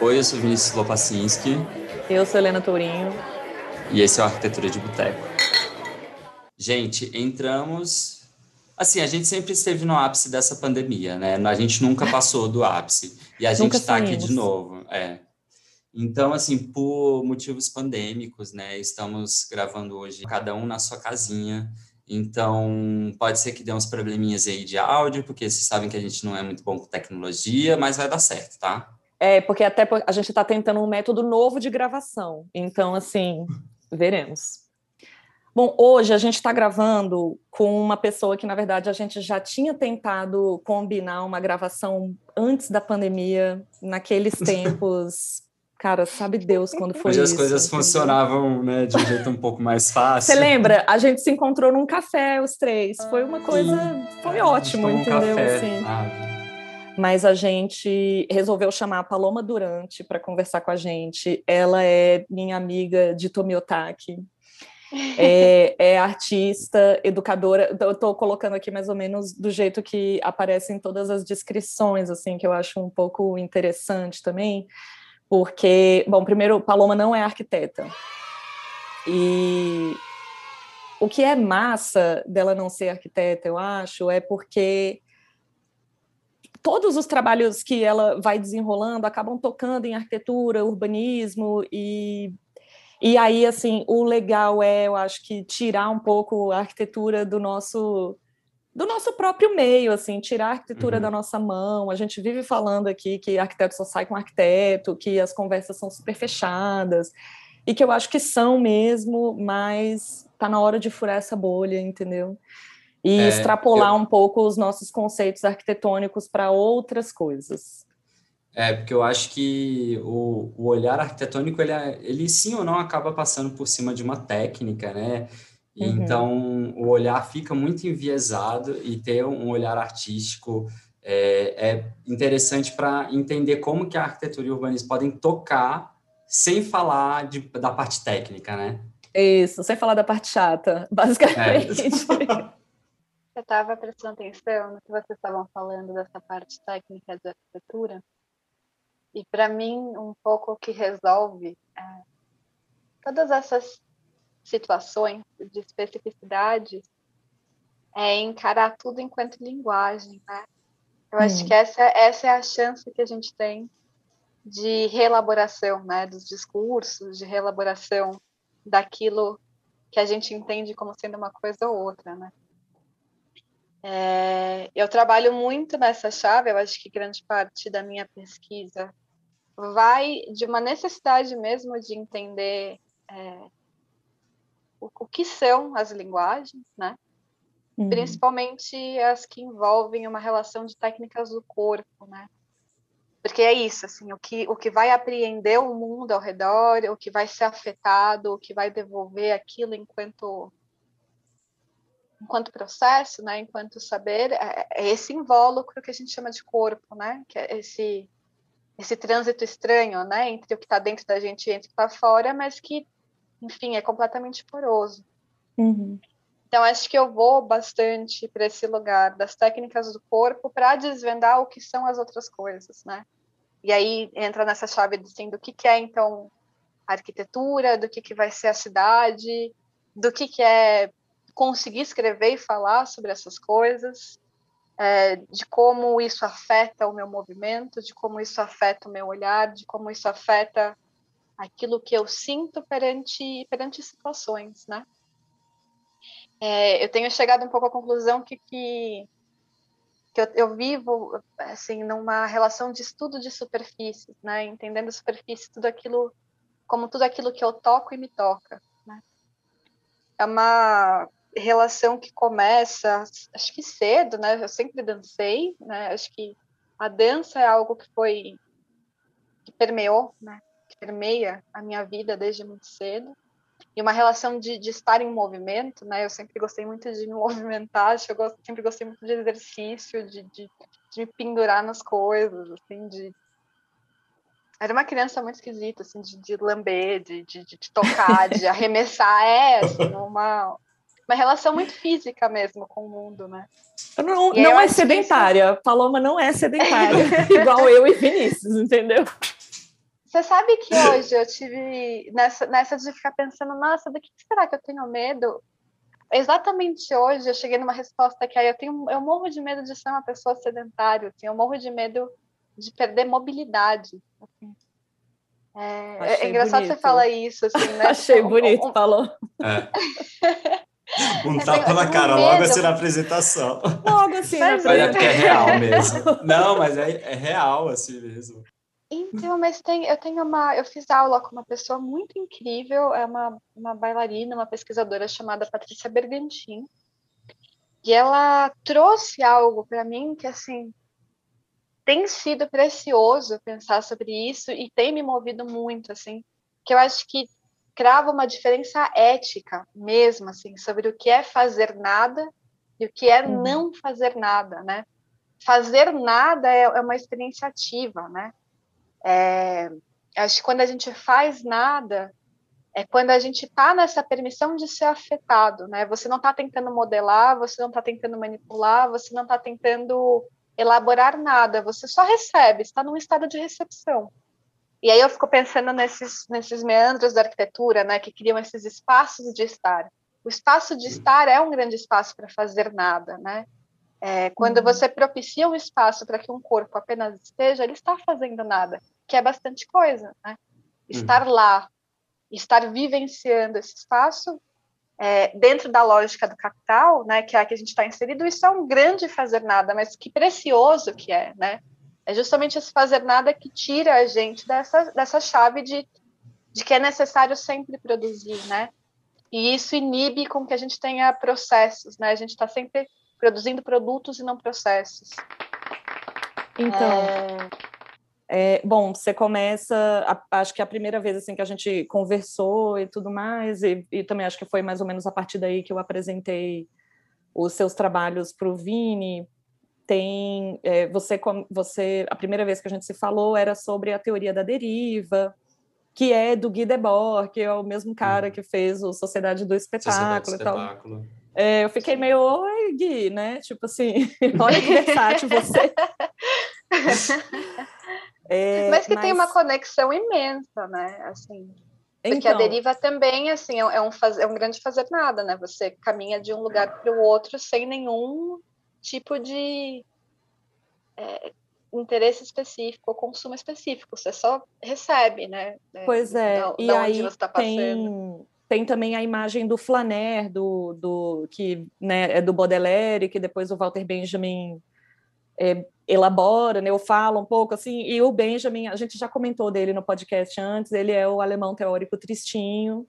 Oi, eu sou Vinícius Lopacinski. Eu sou Helena Tourinho. E esse é o Arquitetura de Boteco. Gente, entramos. Assim, a gente sempre esteve no ápice dessa pandemia, né? A gente nunca passou do ápice. E a gente está aqui de novo. É. Então, assim, por motivos pandêmicos, né? Estamos gravando hoje, cada um na sua casinha. Então, pode ser que dê uns probleminhas aí de áudio, porque vocês sabem que a gente não é muito bom com tecnologia, mas vai dar certo, tá? É, porque até a gente está tentando um método novo de gravação. Então, assim, veremos. Bom, hoje a gente está gravando com uma pessoa que, na verdade, a gente já tinha tentado combinar uma gravação antes da pandemia, naqueles tempos. Cara, sabe Deus quando foi Hoje isso. as coisas entendeu? funcionavam né, de um jeito um pouco mais fácil. Você lembra? A gente se encontrou num café, os três. Foi uma coisa. Sim. Foi ótimo, entendeu? Um assim. Ah, mas a gente resolveu chamar a Paloma Durante para conversar com a gente. Ela é minha amiga de Tomiotaki. É, é, artista, educadora. Eu estou colocando aqui mais ou menos do jeito que aparece em todas as descrições, assim, que eu acho um pouco interessante também, porque, bom, primeiro, Paloma não é arquiteta. E o que é massa dela não ser arquiteta, eu acho, é porque todos os trabalhos que ela vai desenrolando acabam tocando em arquitetura, urbanismo e e aí assim o legal é eu acho que tirar um pouco a arquitetura do nosso do nosso próprio meio assim tirar a arquitetura uhum. da nossa mão a gente vive falando aqui que arquiteto só sai com arquiteto que as conversas são super fechadas e que eu acho que são mesmo mas tá na hora de furar essa bolha entendeu e é, extrapolar eu... um pouco os nossos conceitos arquitetônicos para outras coisas. É, porque eu acho que o, o olhar arquitetônico, ele, é, ele sim ou não acaba passando por cima de uma técnica, né? Uhum. Então, o olhar fica muito enviesado e ter um olhar artístico é, é interessante para entender como que a arquitetura e o urbanismo podem tocar sem falar de, da parte técnica, né? Isso, sem falar da parte chata, basicamente. É. Eu estava prestando atenção no que vocês estavam falando dessa parte técnica de arquitetura, e para mim, um pouco o que resolve é, todas essas situações de especificidade é encarar tudo enquanto linguagem, né? Eu hum. acho que essa, essa é a chance que a gente tem de reelaboração, né, dos discursos, de reelaboração daquilo que a gente entende como sendo uma coisa ou outra, né? É, eu trabalho muito nessa chave, eu acho que grande parte da minha pesquisa vai de uma necessidade mesmo de entender é, o, o, que são as linguagens, né? Uhum. Principalmente as que envolvem uma relação de técnicas do corpo, né? Porque é isso, assim, o que, o que vai apreender o mundo ao redor, o que vai ser afetado, o que vai devolver aquilo enquanto enquanto processo, né, enquanto saber, é, é esse invólucro que a gente chama de corpo, né, que é esse esse trânsito estranho, né, entre o que está dentro da gente e o que está fora, mas que, enfim, é completamente poroso. Uhum. Então, acho que eu vou bastante para esse lugar das técnicas do corpo para desvendar o que são as outras coisas, né? E aí entra nessa chave assim, do que, que é, então, a arquitetura, do que, que vai ser a cidade, do que, que é conseguir escrever e falar sobre essas coisas, é, de como isso afeta o meu movimento, de como isso afeta o meu olhar, de como isso afeta aquilo que eu sinto perante, perante situações, né? É, eu tenho chegado um pouco à conclusão que, que, que eu, eu, vivo assim numa relação de estudo de superfícies, né? Entendendo superfície, tudo aquilo como tudo aquilo que eu toco e me toca, né? É uma relação que começa, acho que cedo, né? Eu sempre dancei, né? Acho que a dança é algo que foi que permeou, né? Que permeia a minha vida desde muito cedo. E uma relação de, de estar em movimento, né? Eu sempre gostei muito de me movimentar, eu gosto, sempre gostei muito de exercício, de, de, de me pendurar nas coisas, assim, de era uma criança muito esquisita, assim, de, de lamber, de, de, de tocar, de arremessar, é, assim, uma, uma relação muito física mesmo com o mundo, né? Não, não é sedentária. Isso... Paloma não é sedentária, igual eu e Vinícius, entendeu? Você sabe que hoje eu tive nessa, nessa de ficar pensando, nossa, do que será que eu tenho medo? Exatamente hoje eu cheguei numa resposta que aí eu tenho, eu morro de medo de ser uma pessoa sedentária, assim, eu morro de medo de perder mobilidade. Assim. É, é, engraçado bonito. você falar isso, assim, né? Achei bonito, um, um... falou. É. Um tapa na cara, logo assim na apresentação. Logo assim mas na apresentação. É porque é real mesmo. Não, mas é, é real assim mesmo. Então, mas tem, eu tenho uma, eu fiz aula com uma pessoa muito incrível, é uma, uma bailarina, uma pesquisadora chamada Patrícia Bergantin, e ela trouxe algo para mim que assim tem sido precioso pensar sobre isso e tem me movido muito, assim, que eu acho que crava uma diferença ética mesmo, assim, sobre o que é fazer nada e o que é uhum. não fazer nada, né? Fazer nada é, é uma experiência ativa, né? É, acho que quando a gente faz nada, é quando a gente está nessa permissão de ser afetado, né? Você não está tentando modelar, você não está tentando manipular, você não está tentando elaborar nada, você só recebe, está num estado de recepção. E aí eu fico pensando nesses, nesses meandros da arquitetura, né, que criam esses espaços de estar. O espaço de estar é um grande espaço para fazer nada, né? É, quando uhum. você propicia um espaço para que um corpo apenas esteja, ele está fazendo nada, que é bastante coisa, né? Estar uhum. lá, estar vivenciando esse espaço é, dentro da lógica do capital, né, que é a que a gente está inserido, isso é um grande fazer nada, mas que precioso que é, né? É justamente esse fazer nada que tira a gente dessa, dessa chave de, de que é necessário sempre produzir, né? E isso inibe com que a gente tenha processos, né? A gente está sempre produzindo produtos e não processos. Então, é... É, bom, você começa, a, acho que é a primeira vez assim que a gente conversou e tudo mais, e, e, também acho que foi mais ou menos a partir daí que eu apresentei os seus trabalhos para o Vini. Tem é, você, você, a primeira vez que a gente se falou era sobre a teoria da deriva, que é do Guy Debord, que é o mesmo cara uhum. que fez o Sociedade do Espetáculo, Sociedade do Espetáculo. e tal. É, eu fiquei meio, oi, Gui, né? Tipo assim, olha que versátil você. é, mas que mas... tem uma conexão imensa, né? Assim, porque então... a deriva também, assim, é um, faz... é um grande fazer nada, né? Você caminha de um lugar para o outro sem nenhum tipo de é, interesse específico ou consumo específico. Você só recebe, né? Pois é. Da, e da aí tá tem tem também a imagem do Flaner, do, do que né, é do Baudelaire, que depois o Walter Benjamin é, elabora, né, eu falo um pouco assim, e o Benjamin, a gente já comentou dele no podcast antes, ele é o alemão teórico tristinho,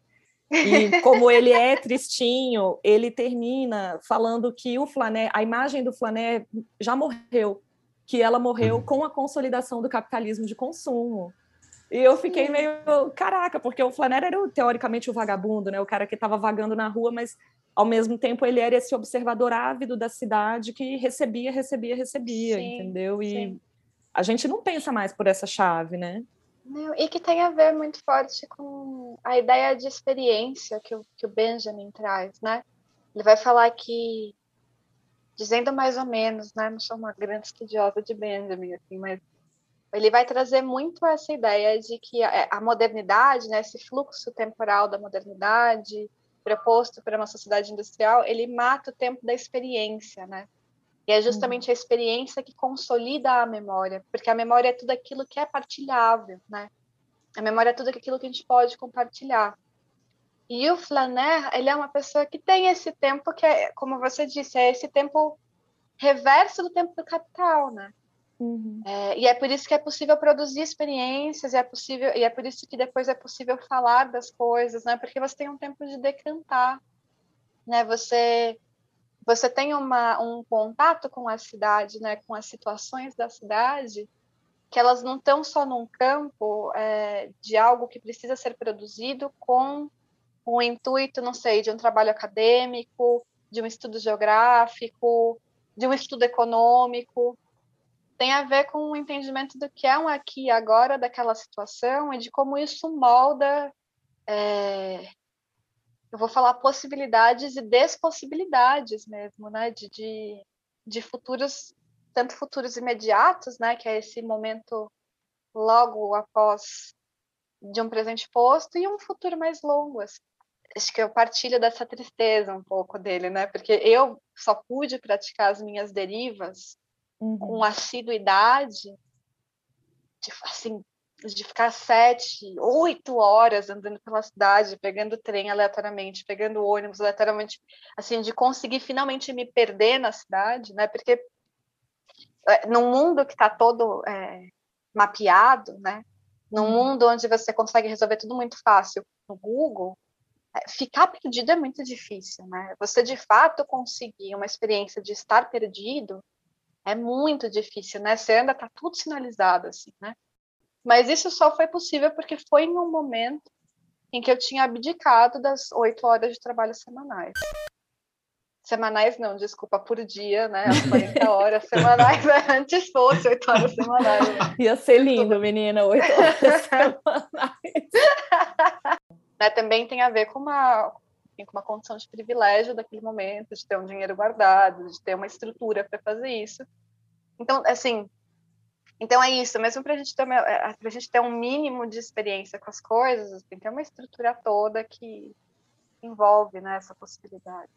e como ele é tristinho, ele termina falando que o Flaner, a imagem do Flaner já morreu, que ela morreu uhum. com a consolidação do capitalismo de consumo. E eu fiquei meio, caraca, porque o Flanner era teoricamente o vagabundo, né? O cara que estava vagando na rua, mas ao mesmo tempo ele era esse observador ávido da cidade que recebia, recebia, recebia, sim, entendeu? E sim. a gente não pensa mais por essa chave, né? Não, e que tem a ver muito forte com a ideia de experiência que o, que o Benjamin traz, né? Ele vai falar que, dizendo mais ou menos, né? Não sou uma grande estudiosa de Benjamin, assim, mas ele vai trazer muito essa ideia de que a modernidade, né, esse fluxo temporal da modernidade proposto para uma sociedade industrial, ele mata o tempo da experiência, né? E é justamente uhum. a experiência que consolida a memória, porque a memória é tudo aquilo que é partilhável, né? A memória é tudo aquilo que a gente pode compartilhar. E o Flaner, ele é uma pessoa que tem esse tempo que é, como você disse, é esse tempo reverso do tempo do capital, né? Uhum. É, e é por isso que é possível produzir experiências, e é possível, e é por isso que depois é possível falar das coisas, né? Porque você tem um tempo de decantar, né? Você você tem uma, um contato com a cidade, né? Com as situações da cidade, que elas não estão só num campo é, de algo que precisa ser produzido com o intuito, não sei, de um trabalho acadêmico, de um estudo geográfico, de um estudo econômico, tem a ver com o entendimento do que é um aqui e agora daquela situação e de como isso molda, é, eu vou falar possibilidades e despossibilidades mesmo, né, de, de, de futuros, tanto futuros imediatos, né, que é esse momento logo após de um presente posto e um futuro mais longo. Assim. Acho que eu partilho dessa tristeza um pouco dele, né? Porque eu só pude praticar as minhas derivas uhum. com assiduidade, de, assim, de ficar sete, oito horas andando pela cidade, pegando trem aleatoriamente, pegando ônibus aleatoriamente, assim, de conseguir finalmente me perder na cidade, né? Porque é, num mundo que está todo é, mapeado, né? Num uhum. mundo onde você consegue resolver tudo muito fácil no Google, é, ficar perdido é muito difícil, né? Você de fato conseguir uma experiência de estar perdido é muito difícil, né? Você anda tá tudo sinalizado assim, né? Mas isso só foi possível porque foi em um momento em que eu tinha abdicado das oito horas de trabalho semanais. Semanais não, desculpa, por dia, né? As 40 horas semanais, antes fosse oito horas semanais. Né? Ia ser lindo, menina, oito horas semanais. né, também tem a ver com uma, com uma condição de privilégio daquele momento, de ter um dinheiro guardado, de ter uma estrutura para fazer isso. Então, assim, então é isso, mesmo para a gente ter é, pra gente ter um mínimo de experiência com as coisas, tem que ter uma estrutura toda que envolve né, essa possibilidade.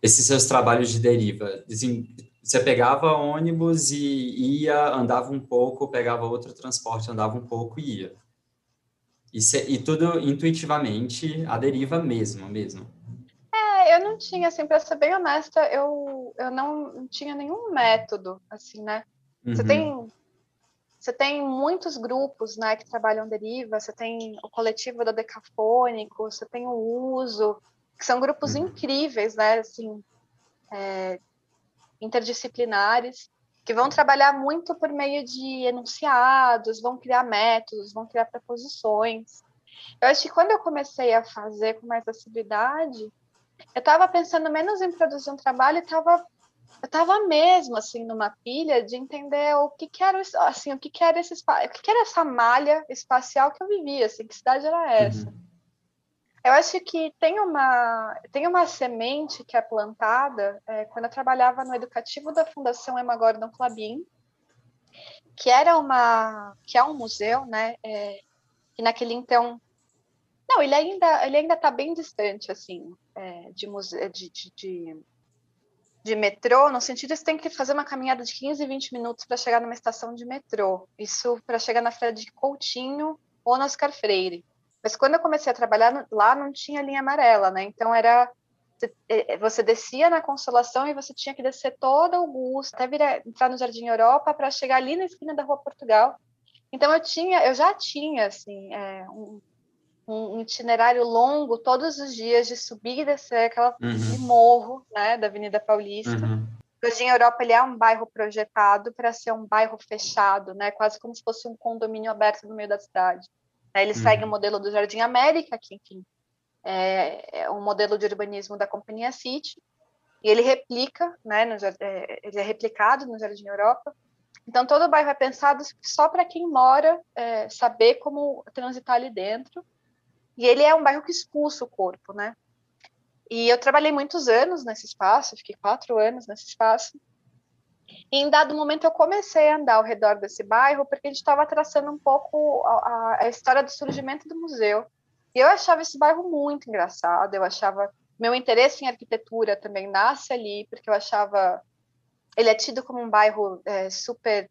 Esses seus trabalhos de deriva, assim, você pegava ônibus e ia, andava um pouco, pegava outro transporte, andava um pouco e ia. E, se, e tudo intuitivamente, a deriva mesmo, mesmo. É, eu não tinha, assim, para ser bem honesta, eu, eu não, tinha nenhum método, assim, né? Uhum. Você tem você tem muitos grupos né, que trabalham deriva, você tem o coletivo do Decafônico, você tem o Uso, que são grupos uhum. incríveis, né, assim, é, interdisciplinares, que vão trabalhar muito por meio de enunciados, vão criar métodos, vão criar proposições. Eu acho que quando eu comecei a fazer com mais assiduidade, eu estava pensando menos em produzir um trabalho e estava eu estava mesmo assim numa pilha de entender o que, que era assim o que, que era esse o que, que era essa malha espacial que eu vivia assim que cidade era essa uhum. eu acho que tem uma tem uma semente que é plantada é, quando eu trabalhava no educativo da Fundação Emma Gordon Clabin que era uma que é um museu né é, e naquele então não ele ainda ele ainda está bem distante assim é, de, museu, de, de, de de metrô, no sentido você tem que fazer uma caminhada de 15, 20 minutos para chegar numa estação de metrô. Isso para chegar na Feira de Coutinho ou no Oscar Freire. Mas quando eu comecei a trabalhar lá, não tinha linha amarela, né? Então era você é, descia na Consolação e você tinha que descer toda Augusta, até vir, entrar no Jardim Europa para chegar ali na esquina da Rua Portugal. Então eu tinha, eu já tinha assim é, um, um itinerário longo todos os dias de subir e descer aquela uhum. morro, né, da Avenida Paulista. Uhum. O Jardim Europa ele é um bairro projetado para ser um bairro fechado, né, quase como se fosse um condomínio aberto no meio da cidade. Ele uhum. segue o modelo do Jardim América, que enfim é, é um modelo de urbanismo da companhia City, e ele replica, né, no, é, ele é replicado no Jardim Europa. Então todo o bairro é pensado só para quem mora é, saber como transitar ali dentro e ele é um bairro que expulsa o corpo, né? E eu trabalhei muitos anos nesse espaço, fiquei quatro anos nesse espaço. E em dado momento eu comecei a andar ao redor desse bairro porque a gente estava traçando um pouco a, a, história do surgimento do museu. E eu achava esse bairro muito engraçado, eu achava meu interesse em arquitetura também nasce ali, porque eu achava ele é tido como um bairro é, super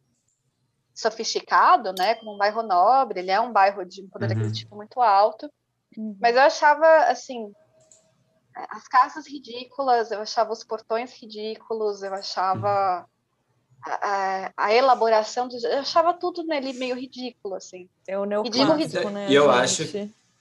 sofisticado, né, como um bairro nobre, ele é um bairro de um poder uhum. aquisitivo muito alto. Uhum. Mas eu achava, assim, as casas ridículas, eu achava os portões ridículos, eu achava uhum. a, a, elaboração, do, eu achava tudo nele meio ridículo, assim. É o neoclássico, né? E eu acho,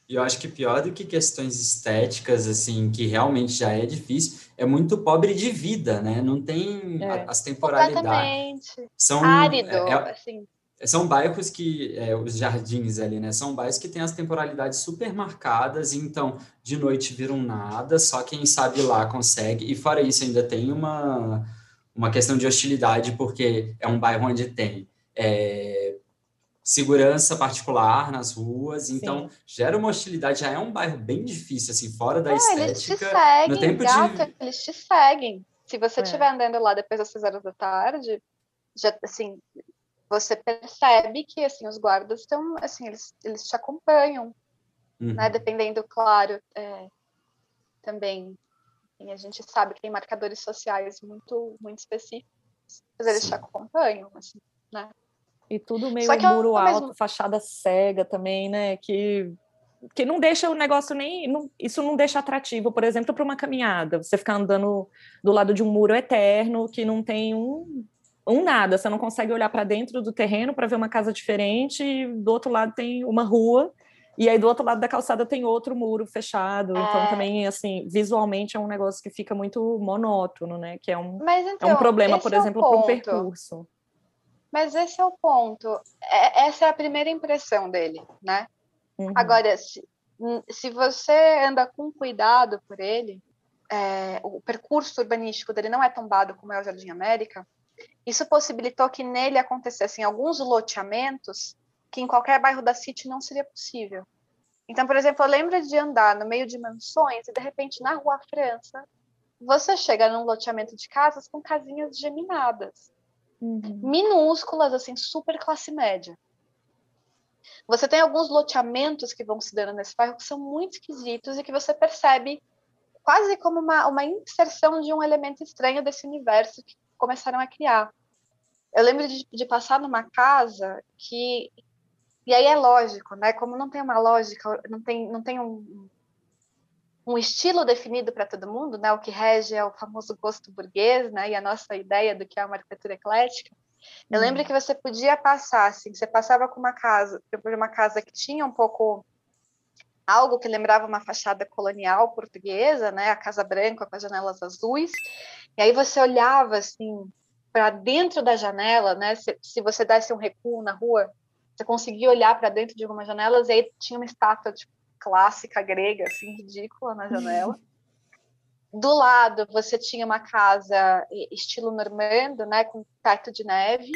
eu acho que pior do que questões estéticas, assim, que realmente já é difícil, é muito pobre de vida, né? Não tem é. as temporalidades. São, Árido, é, é, assim são bairros que, é, os jardins ali, né? São bairros que têm as temporalidades super marcadas, então de noite viram nada, só quem sabe lá consegue. E fora isso, ainda tem uma, uma questão de hostilidade, porque é um bairro onde tem é, segurança particular nas ruas, então Sim. gera uma hostilidade. Já é um bairro bem difícil, assim, fora da estética. Eles te seguem, no tempo gato, de... eles te seguem. Se você estiver é. andando lá depois das seis horas da tarde, já, assim, você percebe que assim os guardas estão assim eles, eles te acompanham uhum. né dependendo claro é, também a gente sabe que tem marcadores sociais muito muito específicos mas eles Sim. te acompanham assim né e tudo meio muro alto mesmo... fachada cega também né que que não deixa o negócio nem. Não, isso não deixa atrativo, por exemplo, para uma caminhada. Você ficar andando do lado de um muro eterno que não tem um, um nada, você não consegue olhar para dentro do terreno para ver uma casa diferente, e do outro lado tem uma rua, e aí do outro lado da calçada tem outro muro fechado. Então, é... Então também assim, visualmente é um negócio que fica muito monótono, né? Que é um, Mas, então, é um então, problema, por é exemplo, para um percurso. Mas esse é o ponto. É, essa é a primeira impressão dele, né? Uhum. Agora, se, se você anda com cuidado por ele, é, o percurso urbanístico dele não é tombado como é o Jardim América, isso possibilitou que nele acontecessem alguns loteamentos que em qualquer bairro da City não seria possível. Então, por exemplo, eu lembro de andar no meio de mansões e, de repente, na Rua França, você chega num loteamento de casas com casinhas geminadas, uhum. minúsculas, assim, super classe média. Você tem alguns loteamentos que vão se dando nesse bairro que são muito esquisitos e que você percebe quase como uma, uma inserção de um elemento estranho desse universo que começaram a criar. Eu lembro de, de passar numa casa que e aí é lógico, né? Como não tem uma lógica, não tem, não tem um, um estilo definido para todo mundo, né? O que rege é o famoso gosto burguês, né? E a nossa ideia do que é uma arquitetura eclética. Eu hum. lembro que você podia passar, assim, você passava com uma casa, por uma casa que tinha um pouco algo que lembrava uma fachada colonial portuguesa, né, a Casa Branca com as janelas azuis. E aí você olhava assim para dentro da janela, né? Se, se, você desse um recuo na rua, você conseguia olhar para dentro de algumas janelas e aí tinha uma estátua tipo, clássica grega, assim, ridícula na janela. Do lado você tinha uma casa estilo normando, né, com teto de neve.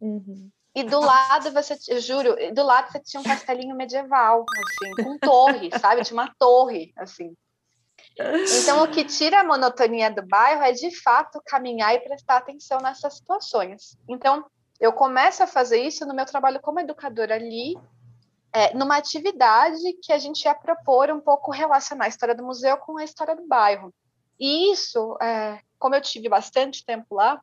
Uhum. E do lado você, juro, do lado você tinha um castelinho medieval, assim, com torre, sabe? Tinha uma torre, assim. Então, o que tira a monotonia do bairro é, de fato, caminhar e prestar atenção nessas situações. Então, eu começo a fazer isso no meu trabalho como educadora ali, é, numa atividade que a gente ia propor um pouco relacionar a história do museu com a história do bairro. E isso, é, como eu tive bastante tempo lá,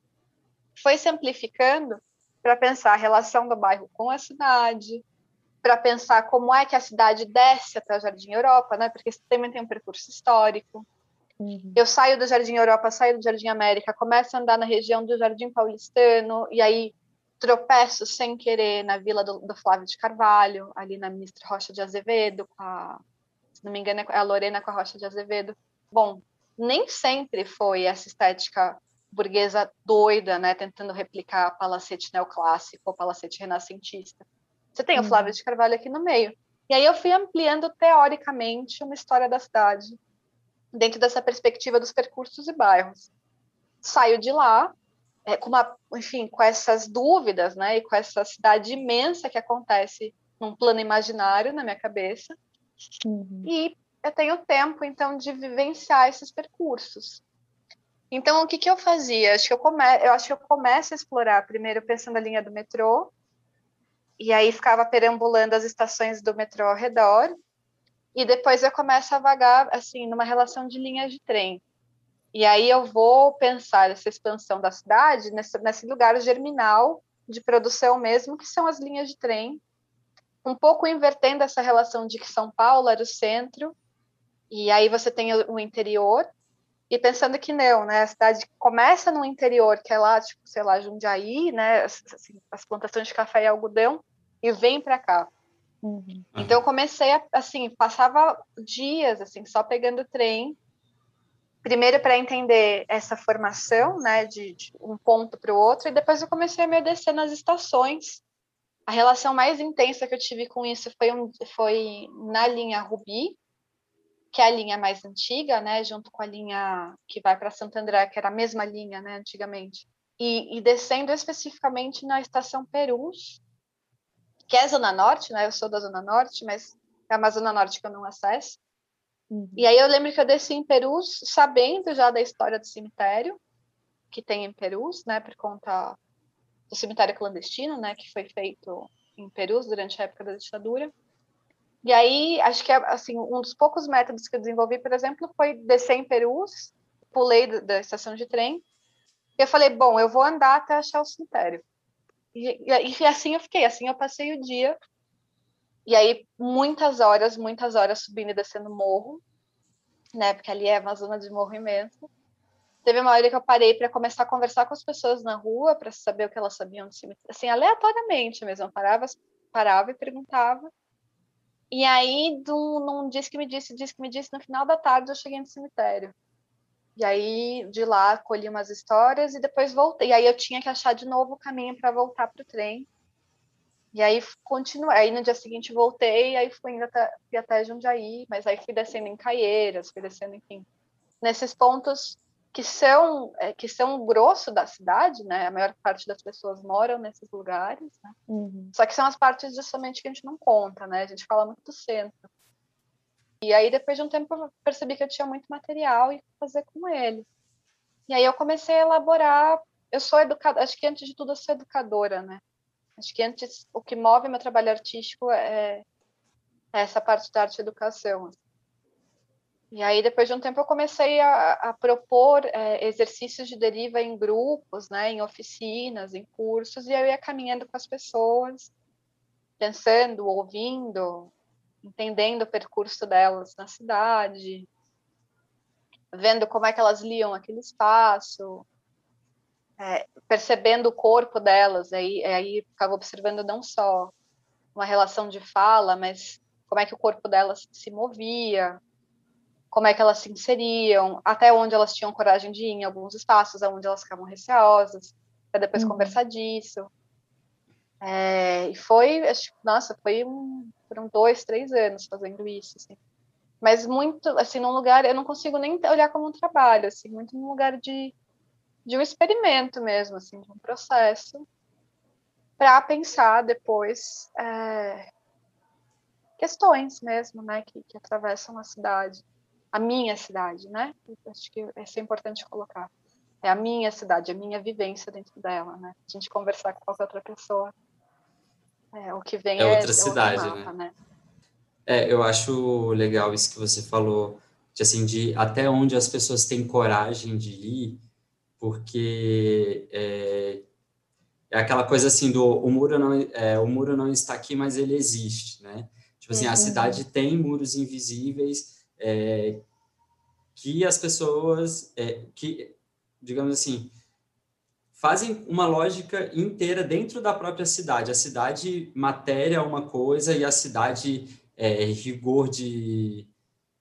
foi se amplificando para pensar a relação do bairro com a cidade, para pensar como é que a cidade desce até o Jardim Europa, né? Porque também tem um percurso histórico. Uhum. Eu saio do Jardim Europa, saio do Jardim América, começo a andar na região do Jardim Paulistano, e aí tropeço sem querer na vila do, do Flávio de Carvalho, ali na Ministra Rocha de Azevedo, a, se não me engano é a Lorena com a Rocha de Azevedo. Bom, nem sempre foi essa estética burguesa doida, né, tentando replicar palacete neoclássico ou palacete renascentista. Você tem o Flávio de Carvalho aqui no meio. E aí eu fui ampliando teoricamente uma história da cidade dentro dessa perspectiva dos percursos e bairros. Saio de lá é, com uma, enfim, com essas dúvidas, né, e com essa cidade imensa que acontece num plano imaginário na minha cabeça. Uhum. E eu tenho tempo, então, de vivenciar esses percursos. Então, o que, que eu fazia? Acho que eu, come... eu acho que eu começo a explorar primeiro pensando a linha do metrô, e aí ficava perambulando as estações do metrô ao redor, e depois eu começo a vagar, assim, numa relação de linhas de trem. E aí eu vou pensar essa expansão da cidade nesse, nesse lugar germinal de produção mesmo, que são as linhas de trem, um pouco invertendo essa relação de que São Paulo era o centro e aí você tem o, interior, e pensando que não, né? A cidade começa no interior, que é lá, tipo, sei lá, Jundiaí, né? Assim, as plantações de café e algodão, e vem para cá. Uhum. Então eu comecei a, assim, passava dias, assim, só pegando trem, primeiro para entender essa formação, né, de, de um ponto para o outro, e depois eu comecei a me descer nas estações. A relação mais intensa que eu tive com isso foi, um, foi na linha Rubi, que é a linha mais antiga, né, junto com a linha que vai para Santo André, que era a mesma linha, né, antigamente, e, e descendo especificamente na estação Perus, que é a Zona Norte, né, eu sou da Zona Norte, mas é uma Zona Norte que eu não acesso, uhum. e aí eu lembro que eu desci em Perus, sabendo já da história do cemitério, que tem em Perus, né, por conta do cemitério clandestino, né, que foi feito em Perus durante a época da ditadura. E aí, acho que assim, um dos poucos métodos que eu desenvolvi, por exemplo, foi descer em Perus, pulei da estação de trem, e eu falei, bom, eu vou andar até achar o cemitério. E, e, assim eu fiquei, assim eu passei o dia. E aí, muitas horas, muitas horas subindo e descendo morro, né? Porque ali é uma zona de morro imenso. Teve uma hora que eu parei para começar a conversar com as pessoas na rua, para saber o que elas sabiam do cemitério, assim, aleatoriamente mesmo. Eu parava, parava e perguntava. E aí, num, num disse que me disse, disse que me disse, no final da tarde eu cheguei no cemitério. E aí, de lá, colhi umas histórias e depois voltei. E aí eu tinha que achar de novo o caminho para voltar para o trem. E aí continuei. Aí no dia seguinte voltei, aí fui indo até, fui até Jundiaí, mas aí fui descendo em Caieiras, fui descendo, enfim, nesses pontos que são é, que são o grosso da cidade, né? A maior parte das pessoas moram nesses lugares, né? Uhum. Só que são as partes justamente que a gente não conta, né? A gente fala muito do centro. E aí depois de um tempo eu percebi que eu tinha muito material e fazer com ele. E aí eu comecei a elaborar. Eu sou educadora, acho que antes de tudo eu sou educadora, né? Acho que antes o que move meu trabalho artístico é, é essa parte da arte e educação. E aí, depois de um tempo, eu comecei a, a propor é, exercícios de deriva em grupos, né, em oficinas, em cursos, e eu ia caminhando com as pessoas, pensando, ouvindo, entendendo o percurso delas na cidade, vendo como é que elas liam aquele espaço, é, percebendo o corpo delas, aí, aí ficava observando não só uma relação de fala, mas como é que o corpo delas se movia, como é que elas se inseriam, até onde elas tinham coragem de ir em alguns espaços, aonde elas ficavam receosas, para depois uhum. conversar disso. É, e foi, acho, nossa, foi um, foram dois, três anos fazendo isso, assim. Mas muito, assim, num lugar, eu não consigo nem olhar como um trabalho, assim, muito num lugar de, de um experimento mesmo, assim, de um processo, para pensar depois é, questões mesmo, né, que, que atravessam a cidade a minha cidade, né? Acho que isso é importante colocar. É a minha cidade, a minha vivência dentro dela, né? A gente conversar com qualquer outra pessoa, é, o que vem é, é outra cidade, mapa, né? né? É, eu acho legal isso que você falou, de assim, de até onde as pessoas têm coragem de ir, porque é, é aquela coisa assim do o muro não é, o muro não está aqui, mas ele existe, né? Tipo assim, uhum. a cidade tem muros invisíveis é, que as pessoas, é, que, digamos assim, fazem uma lógica inteira dentro da própria cidade. A cidade matéria é uma coisa e a cidade é, rigor de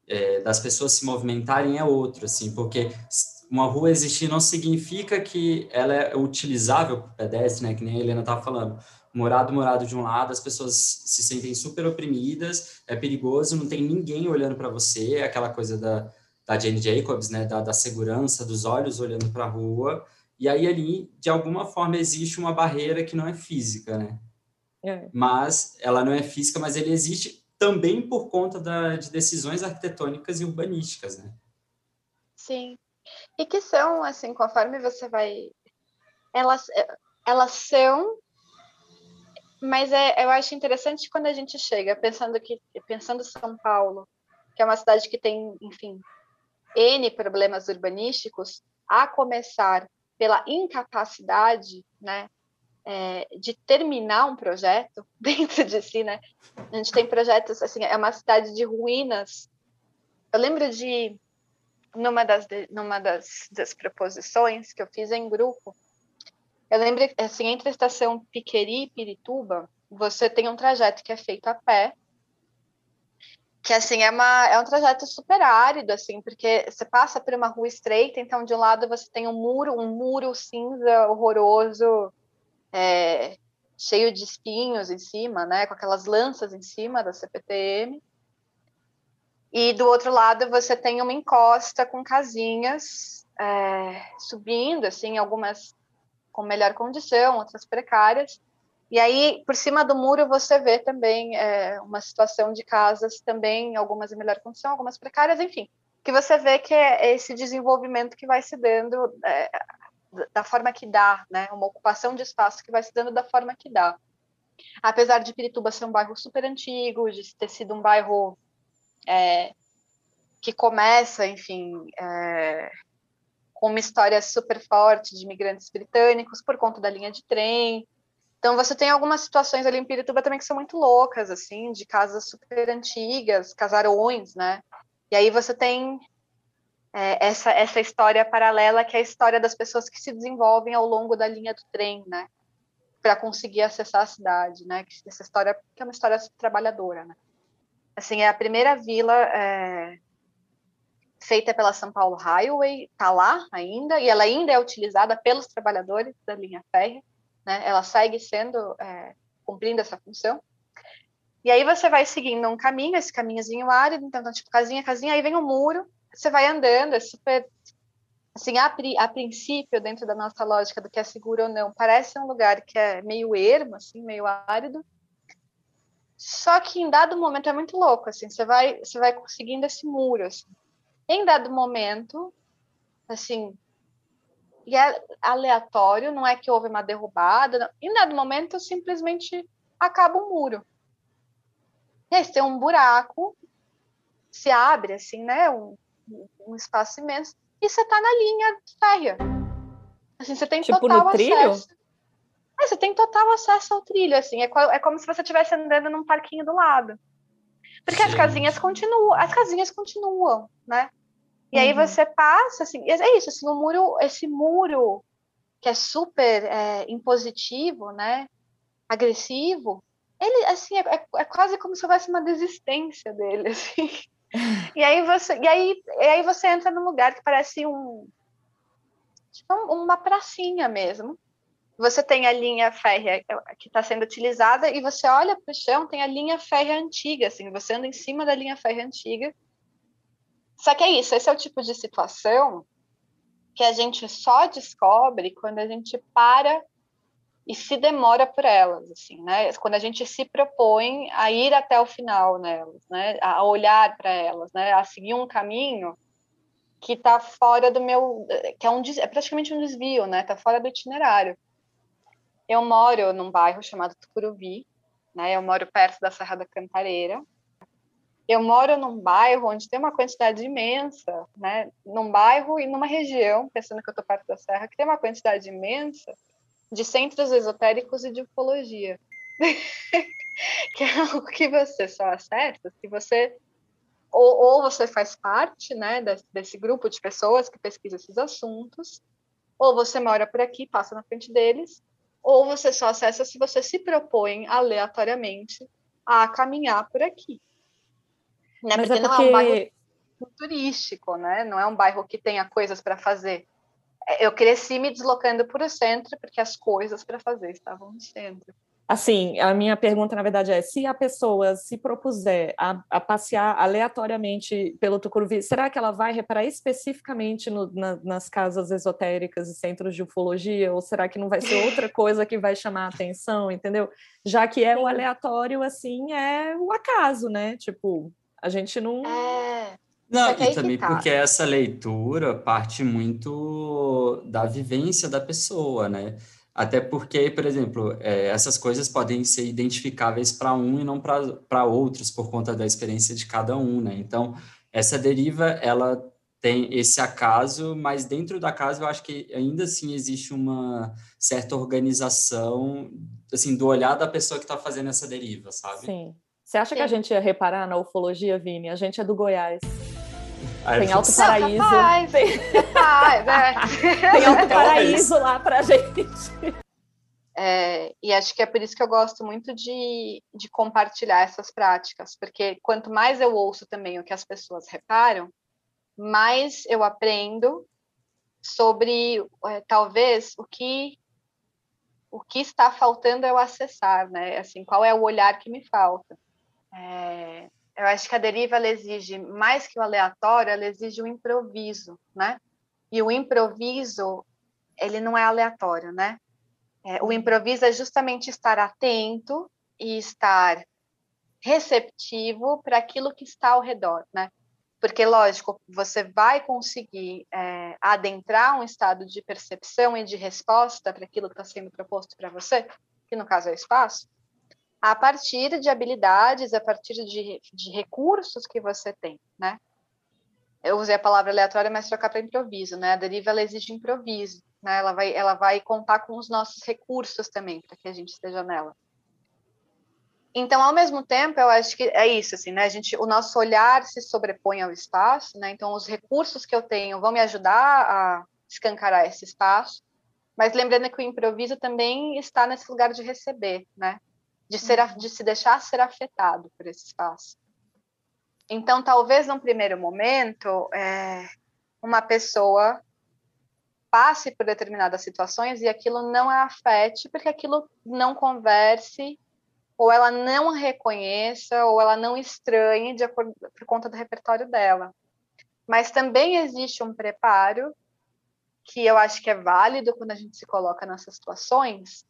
é, das pessoas se movimentarem é outro, assim, porque uma rua existir não significa que ela é utilizável para pedestre, né, que nem a Helena estava falando. Morado, morado de um lado, as pessoas se sentem super oprimidas, é perigoso, não tem ninguém olhando para você, é aquela coisa da, da Jane Jacobs, né, da, da segurança dos olhos olhando para a rua, e aí ali, de alguma forma, existe uma barreira que não é física, né? É. Mas ela não é física, mas ele existe também por conta da, de decisões arquitetônicas e urbanísticas, né? Sim. E que são, assim, conforme você vai... Elas, elas são mas é, eu acho interessante quando a gente chega pensando que pensando São Paulo, que é uma cidade que tem, enfim, n problemas urbanísticos, a começar pela incapacidade, né, é, de terminar um projeto dentro de si, né? A gente tem projetos assim, é uma cidade de ruínas. Eu lembro de numa das numa das, das proposições que eu fiz em grupo, eu lembro, assim, entre a estação Piqueri e Pirituba, você tem um trajeto que é feito a pé, que, assim, é, uma, é um trajeto super árido, assim, porque você passa por uma rua estreita, então, de um lado você tem um muro, um muro cinza horroroso, é, cheio de espinhos em cima, né, com aquelas lanças em cima da CPTM, e do outro lado você tem uma encosta com casinhas é, subindo, assim, algumas com melhor condição, outras precárias. E aí, por cima do muro, você vê também é, uma situação de casas também, algumas em melhor condição, algumas precárias, enfim, que você vê que é esse desenvolvimento que vai se dando é, da forma que dá, né? Uma ocupação de espaço que vai se dando da forma que dá. Apesar de Pirituba ser um bairro super antigo, de ter sido um bairro é, que começa, enfim, é, com uma história super forte de imigrantes britânicos por conta da linha de trem. Então você tem algumas situações ali em Pirituba também que são muito loucas, assim, de casas super antigas, casarões, né? E aí você tem é, essa, essa história paralela, que é a história das pessoas que se desenvolvem ao longo da linha do trem, né? Para conseguir acessar a cidade, né? Essa história que é uma história trabalhadora, né? Assim, é a primeira vila é, feita pela São Paulo Highway, está lá ainda, e ela ainda é utilizada pelos trabalhadores da linha férrea, né? Ela segue sendo, é, cumprindo essa função. E aí você vai seguindo um caminho, esse caminhozinho árido, então, então tipo, casinha, casinha, aí vem o um muro, você vai andando, é super, assim, a, a, princípio, dentro da nossa lógica do que é seguro ou não, parece um lugar que é meio ermo, assim, meio árido, só que em dado momento é muito louco, assim, você vai, você vai conseguindo esse muro, assim. Em dado momento, assim, e é aleatório, não é que houve uma derrubada, não. em dado momento simplesmente acaba o muro. E aí tem um buraco, se abre assim, né? Um, um espaço imenso, e você está na linha férrea. Assim, você tem tipo total acesso. É, você tem total acesso ao trilho, assim, é, é como se você estivesse andando num parquinho do lado. Porque Sim. as casinhas continuam, as casinhas continuam, né? E uhum. aí você passa, assim, é isso, assim, o muro, esse muro que é super é, impositivo, né? Agressivo, ele, assim, é, é, é, quase como se houvesse uma desistência dele, assim. e aí você, e aí, e aí você entra num lugar que parece um, tipo uma pracinha mesmo. Você tem a linha férrea que está sendo utilizada e você olha para o chão, tem a linha férrea antiga, assim, você anda em cima da linha férrea antiga. Só que é isso, esse é o tipo de situação que a gente só descobre quando a gente para e se demora por elas, assim, né? Quando a gente se propõe a ir até o final nelas, né? A olhar para elas, né? A seguir um caminho que está fora do meu, que é um é praticamente um desvio, né? Está fora do itinerário. Eu moro num bairro chamado Tucuruvi, né? Eu moro perto da Serra da Cantareira. Eu moro num bairro onde tem uma quantidade imensa, né? Num bairro e numa região, pensando que eu estou perto da Serra, que tem uma quantidade imensa de centros esotéricos e de ufologia. que é algo que você só acessa se você ou, ou você faz parte né, desse, desse, grupo de pessoas que pesquisa esses assuntos, ou você mora por aqui, passa na frente deles, ou você só acessa se você se propõe aleatoriamente a caminhar por aqui. Né? Porque, é porque, não é um bairro turístico, né? não é um bairro que tenha coisas para fazer eu cresci me deslocando para o centro, porque as coisas para fazer estavam no centro. Assim, a minha pergunta, na verdade, é: se a pessoa se propuser a, a passear aleatoriamente pelo Tucuruvi, será que ela vai reparar especificamente no, na, nas casas esotéricas e centros de ufologia? Ou será que não vai ser outra coisa que vai chamar a atenção, entendeu? Já que é o aleatório, assim, é o acaso, né? Tipo, a gente não. É. Não, e também tá. porque essa leitura parte muito da vivência da pessoa, né? Até porque, por exemplo, é, essas coisas podem ser identificáveis para um e não para outros, por conta da experiência de cada um, né? Então, essa deriva, ela tem esse acaso, mas dentro da casa eu acho que ainda assim existe uma certa organização, assim, do olhar da pessoa que está fazendo essa deriva, sabe? Sim. Você acha Sim. que a gente ia reparar na ufologia, Vini? A gente é do Goiás. Tem Alto Paraíso. Capaz, tem... Capaz, é. tem Alto Paraíso lá pra gente. É, e acho que é por isso que eu gosto muito de, de compartilhar essas práticas, porque quanto mais eu ouço também o que as pessoas reparam, mais eu aprendo sobre é, talvez o que o que está faltando eu acessar, né? Assim, qual é o olhar que me falta? É, eu acho que a deriva ela exige mais que o aleatório, ela exige o improviso, né? E o improviso, ele não é aleatório, né? É, o improviso é justamente estar atento e estar receptivo para aquilo que está ao redor, né? Porque, lógico, você vai conseguir é, adentrar um estado de percepção e de resposta para aquilo que está sendo proposto para você, que no caso é o espaço, a partir de habilidades, a partir de, de recursos que você tem, né? Eu usei a palavra aleatória, mas trocar para improviso, né? A deriva ela exige improviso, né? Ela vai, ela vai contar com os nossos recursos também para que a gente esteja nela. Então, ao mesmo tempo, eu acho que é isso, assim, né? A gente, o nosso olhar se sobrepõe ao espaço, né? Então, os recursos que eu tenho vão me ajudar a escancarar esse espaço, mas lembrando que o improviso também está nesse lugar de receber, né? De, ser, de se deixar ser afetado por esse espaço. Então, talvez num primeiro momento, é, uma pessoa passe por determinadas situações e aquilo não a afete, porque aquilo não converse ou ela não reconheça, ou ela não estranhe de acordo, por conta do repertório dela. Mas também existe um preparo que eu acho que é válido quando a gente se coloca nessas situações,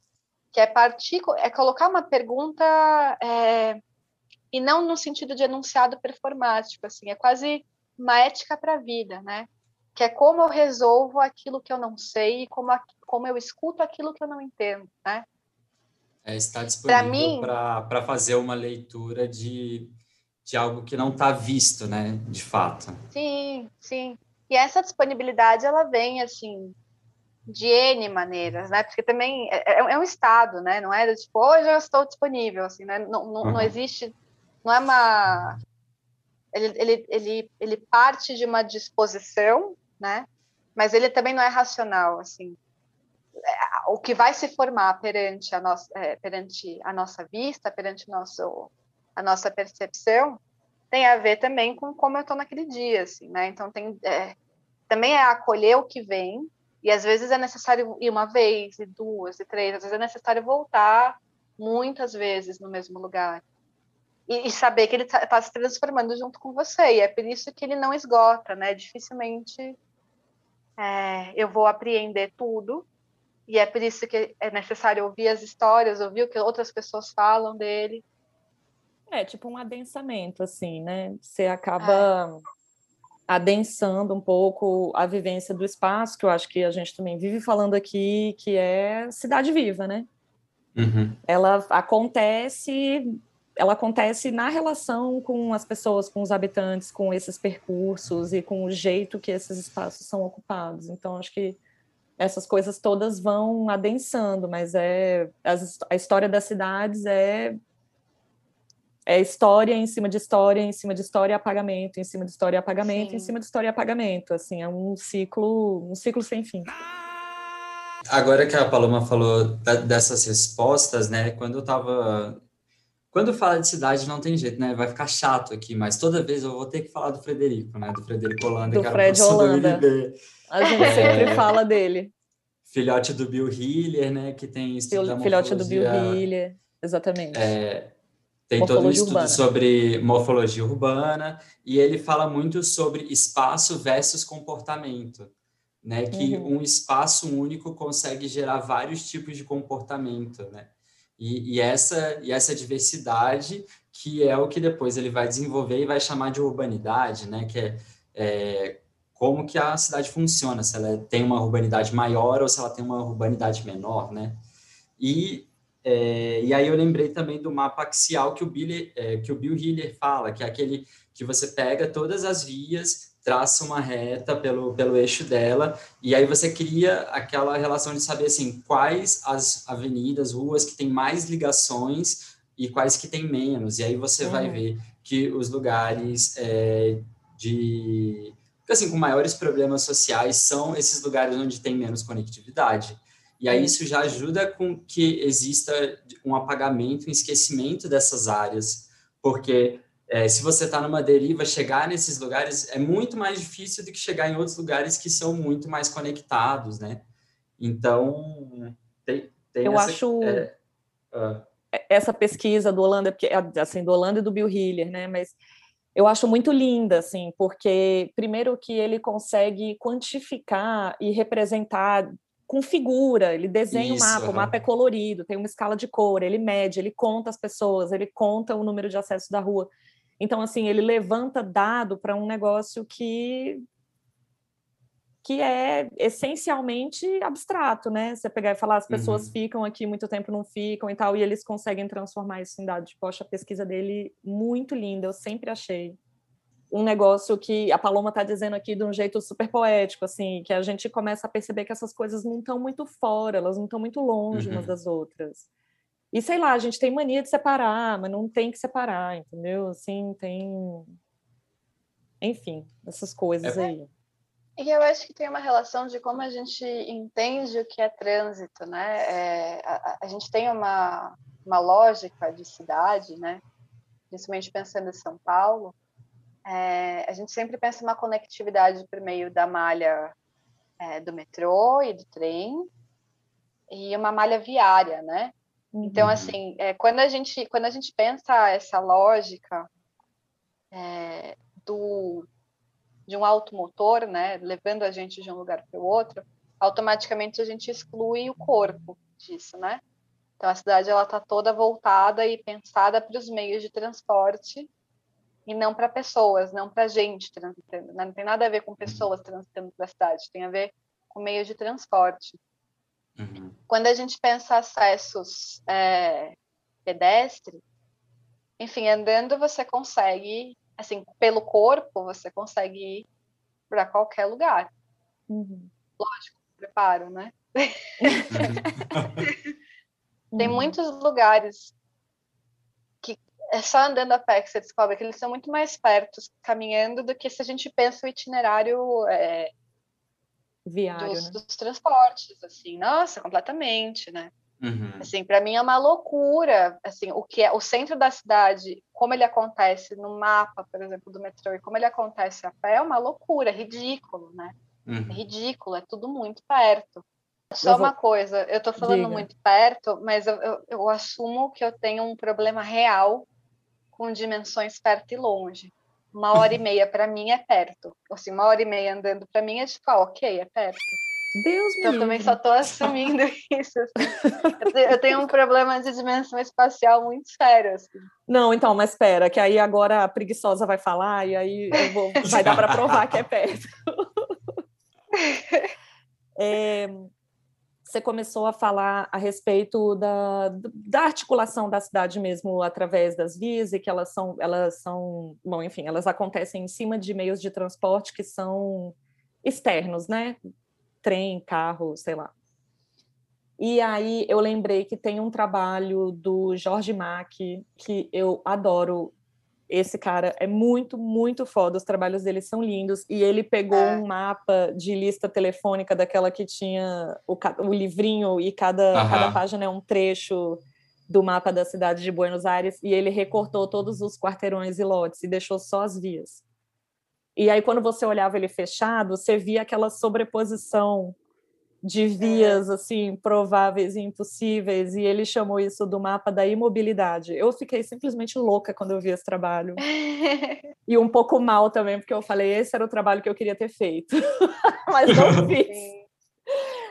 que é partir, é colocar uma pergunta é, e não no sentido de enunciado performático, assim, é quase uma ética para a vida, né? Que é como eu resolvo aquilo que eu não sei e como, como eu escuto aquilo que eu não entendo, né? é, está disponível para fazer uma leitura de, de algo que não está visto, né, de fato. Sim, sim. E essa disponibilidade, ela vem, assim, de N maneiras, né? Porque também é, é, é um estado, né? Não é tipo, hoje eu estou disponível, assim, né? Não, não, uhum. não existe, não é uma... Ele, ele, ele, ele parte de uma disposição, né? Mas ele também não é racional, assim o que vai se formar perante a nossa, é, perante a nossa vista, perante nosso, a nossa percepção, tem a ver também com como eu estou naquele dia, assim, né? Então tem é, também é acolher o que vem e às vezes é necessário ir uma vez e duas e três, às vezes é necessário voltar muitas vezes no mesmo lugar e, e saber que ele está tá se transformando junto com você e é por isso que ele não esgota, né? Dificilmente é, eu vou apreender tudo, e é por isso que é necessário ouvir as histórias, ouvir o que outras pessoas falam dele. É tipo um adensamento, assim, né? Você acaba é. Adensando um pouco a vivência do espaço, que eu acho que a gente também vive falando aqui, que é cidade viva, né? Uhum. Ela acontece, ela acontece na relação com as pessoas, com os habitantes, com esses percursos e com o jeito que esses espaços são ocupados. Então, acho que essas coisas todas vão adensando, mas é a história das cidades é é história em cima de história, em cima de história e apagamento, em cima de história e apagamento, Sim. em cima de história e apagamento, assim, é um ciclo, um ciclo sem fim. Agora que a Paloma falou da, dessas respostas, né, quando eu tava quando fala de cidade não tem jeito, né? Vai ficar chato aqui, mas toda vez eu vou ter que falar do Frederico, né? Do Frederico Holanda, do que Fred Holanda. A gente é, sempre fala dele. Filhote do Bill Hiller, né? Que tem estudo Filhote do Bill Hiller, exatamente. É, tem todo um estudo urbana. sobre morfologia urbana e ele fala muito sobre espaço versus comportamento, né? Que uhum. um espaço único consegue gerar vários tipos de comportamento, né? E, e, essa, e essa diversidade que é o que depois ele vai desenvolver e vai chamar de urbanidade, né? Que é, é como que a cidade funciona, se ela tem uma urbanidade maior ou se ela tem uma urbanidade menor, né? E, é, e aí eu lembrei também do mapa axial que o, Bill, é, que o Bill Hiller fala, que é aquele que você pega todas as vias, traça uma reta pelo, pelo eixo dela, e aí você cria aquela relação de saber, assim, quais as avenidas, ruas que têm mais ligações e quais que têm menos, e aí você uhum. vai ver que os lugares é, de assim, com maiores problemas sociais são esses lugares onde tem menos conectividade. E aí isso já ajuda com que exista um apagamento, um esquecimento dessas áreas, porque é, se você está numa deriva, chegar nesses lugares é muito mais difícil do que chegar em outros lugares que são muito mais conectados, né? Então, tem, tem Eu essa, acho é, uh, essa pesquisa do Holanda, porque assim, do Holanda e do Bill Hiller, né? Mas eu acho muito linda, assim, porque primeiro que ele consegue quantificar e representar com figura, ele desenha Isso, o mapa, uhum. o mapa é colorido, tem uma escala de cor, ele mede, ele conta as pessoas, ele conta o número de acessos da rua. Então, assim, ele levanta dado para um negócio que que é essencialmente abstrato, né? Você pegar e falar, as pessoas uhum. ficam aqui muito tempo, não ficam e tal, e eles conseguem transformar isso em dados. Tipo, a pesquisa dele muito linda, eu sempre achei. Um negócio que a Paloma está dizendo aqui de um jeito super poético, assim, que a gente começa a perceber que essas coisas não estão muito fora, elas não estão muito longe uhum. umas das outras. E sei lá, a gente tem mania de separar, mas não tem que separar, entendeu? Assim, tem. Enfim, essas coisas é. aí. E eu acho que tem uma relação de como a gente entende o que é trânsito, né? É, a, a, gente tem uma, uma lógica de cidade, né? Principalmente pensando em São Paulo, é, a gente sempre pensa uma conectividade por meio da malha é, do metrô e do trem e uma malha viária, né? Então, uhum. Então, assim, é, quando a gente quando a gente pensa essa lógica é, do de um automotor, né, levando a gente de um lugar para o outro, automaticamente a gente exclui o corpo disso, né? Então a cidade ela está toda voltada e pensada para os meios de transporte e não para pessoas, não para gente transitando. Né? Não tem nada a ver com pessoas transitando pela cidade, tem a ver com meios de transporte. Uhum. Quando a gente pensa acessos é, pedestres, enfim, andando você consegue assim, pelo corpo, você consegue ir para qualquer lugar. Uhum. Lógico, preparo, né? Tem uhum. muitos lugares é só andando a pé que você descobre que eles são muito mais perto caminhando do que se a gente pensa o itinerário é, Viário, dos, né? dos transportes, assim, nossa, completamente, né? Uhum. Assim, para mim é uma loucura, assim, o que é o centro da cidade, como ele acontece no mapa, por exemplo, do metrô, e como ele acontece a pé, é uma loucura, é ridículo, né? Uhum. É ridículo, é tudo muito perto. Só vou... uma coisa, eu estou falando Diga. muito perto, mas eu, eu, eu assumo que eu tenho um problema real com dimensões perto e longe. Uma hora e meia para mim é perto. Assim, uma hora e meia andando para mim é tipo, ah, ok, é perto. Deus me Eu também só estou assumindo isso. Assim. Eu tenho um problema de dimensão espacial muito sério. Assim. Não, então, mas espera, que aí agora a preguiçosa vai falar e aí vou, vai dar para provar que é perto. É, você começou a falar a respeito da, da articulação da cidade mesmo através das vias e que elas são, elas são, bom, enfim, elas acontecem em cima de meios de transporte que são externos, né? trem, carro, sei lá. E aí eu lembrei que tem um trabalho do Jorge Mack que eu adoro. Esse cara é muito, muito foda. Os trabalhos dele são lindos. E ele pegou é. um mapa de lista telefônica daquela que tinha o, o livrinho e cada, cada página é um trecho do mapa da cidade de Buenos Aires. E ele recortou todos os quarteirões e lotes e deixou só as vias. E aí, quando você olhava ele fechado, você via aquela sobreposição de vias é. assim prováveis e impossíveis e ele chamou isso do mapa da imobilidade. Eu fiquei simplesmente louca quando eu vi esse trabalho. e um pouco mal também, porque eu falei, esse era o trabalho que eu queria ter feito. Mas não fiz.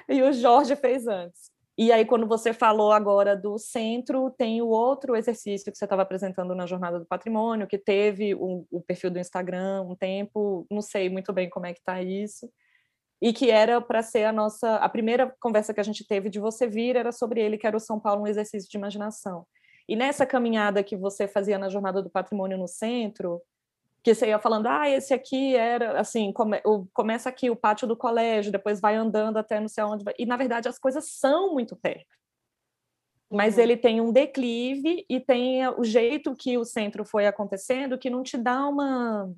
e o Jorge fez antes. E aí, quando você falou agora do centro, tem o outro exercício que você estava apresentando na Jornada do Patrimônio, que teve o, o perfil do Instagram um tempo, não sei muito bem como é que está isso, e que era para ser a nossa. A primeira conversa que a gente teve de você vir era sobre ele, que era o São Paulo, um exercício de imaginação. E nessa caminhada que você fazia na Jornada do Patrimônio no centro, que você ia falando, ah, esse aqui era, assim, come, o, começa aqui o pátio do colégio, depois vai andando até não sei onde, vai, e na verdade as coisas são muito perto. Mas uhum. ele tem um declive e tem o jeito que o centro foi acontecendo que não te dá uma,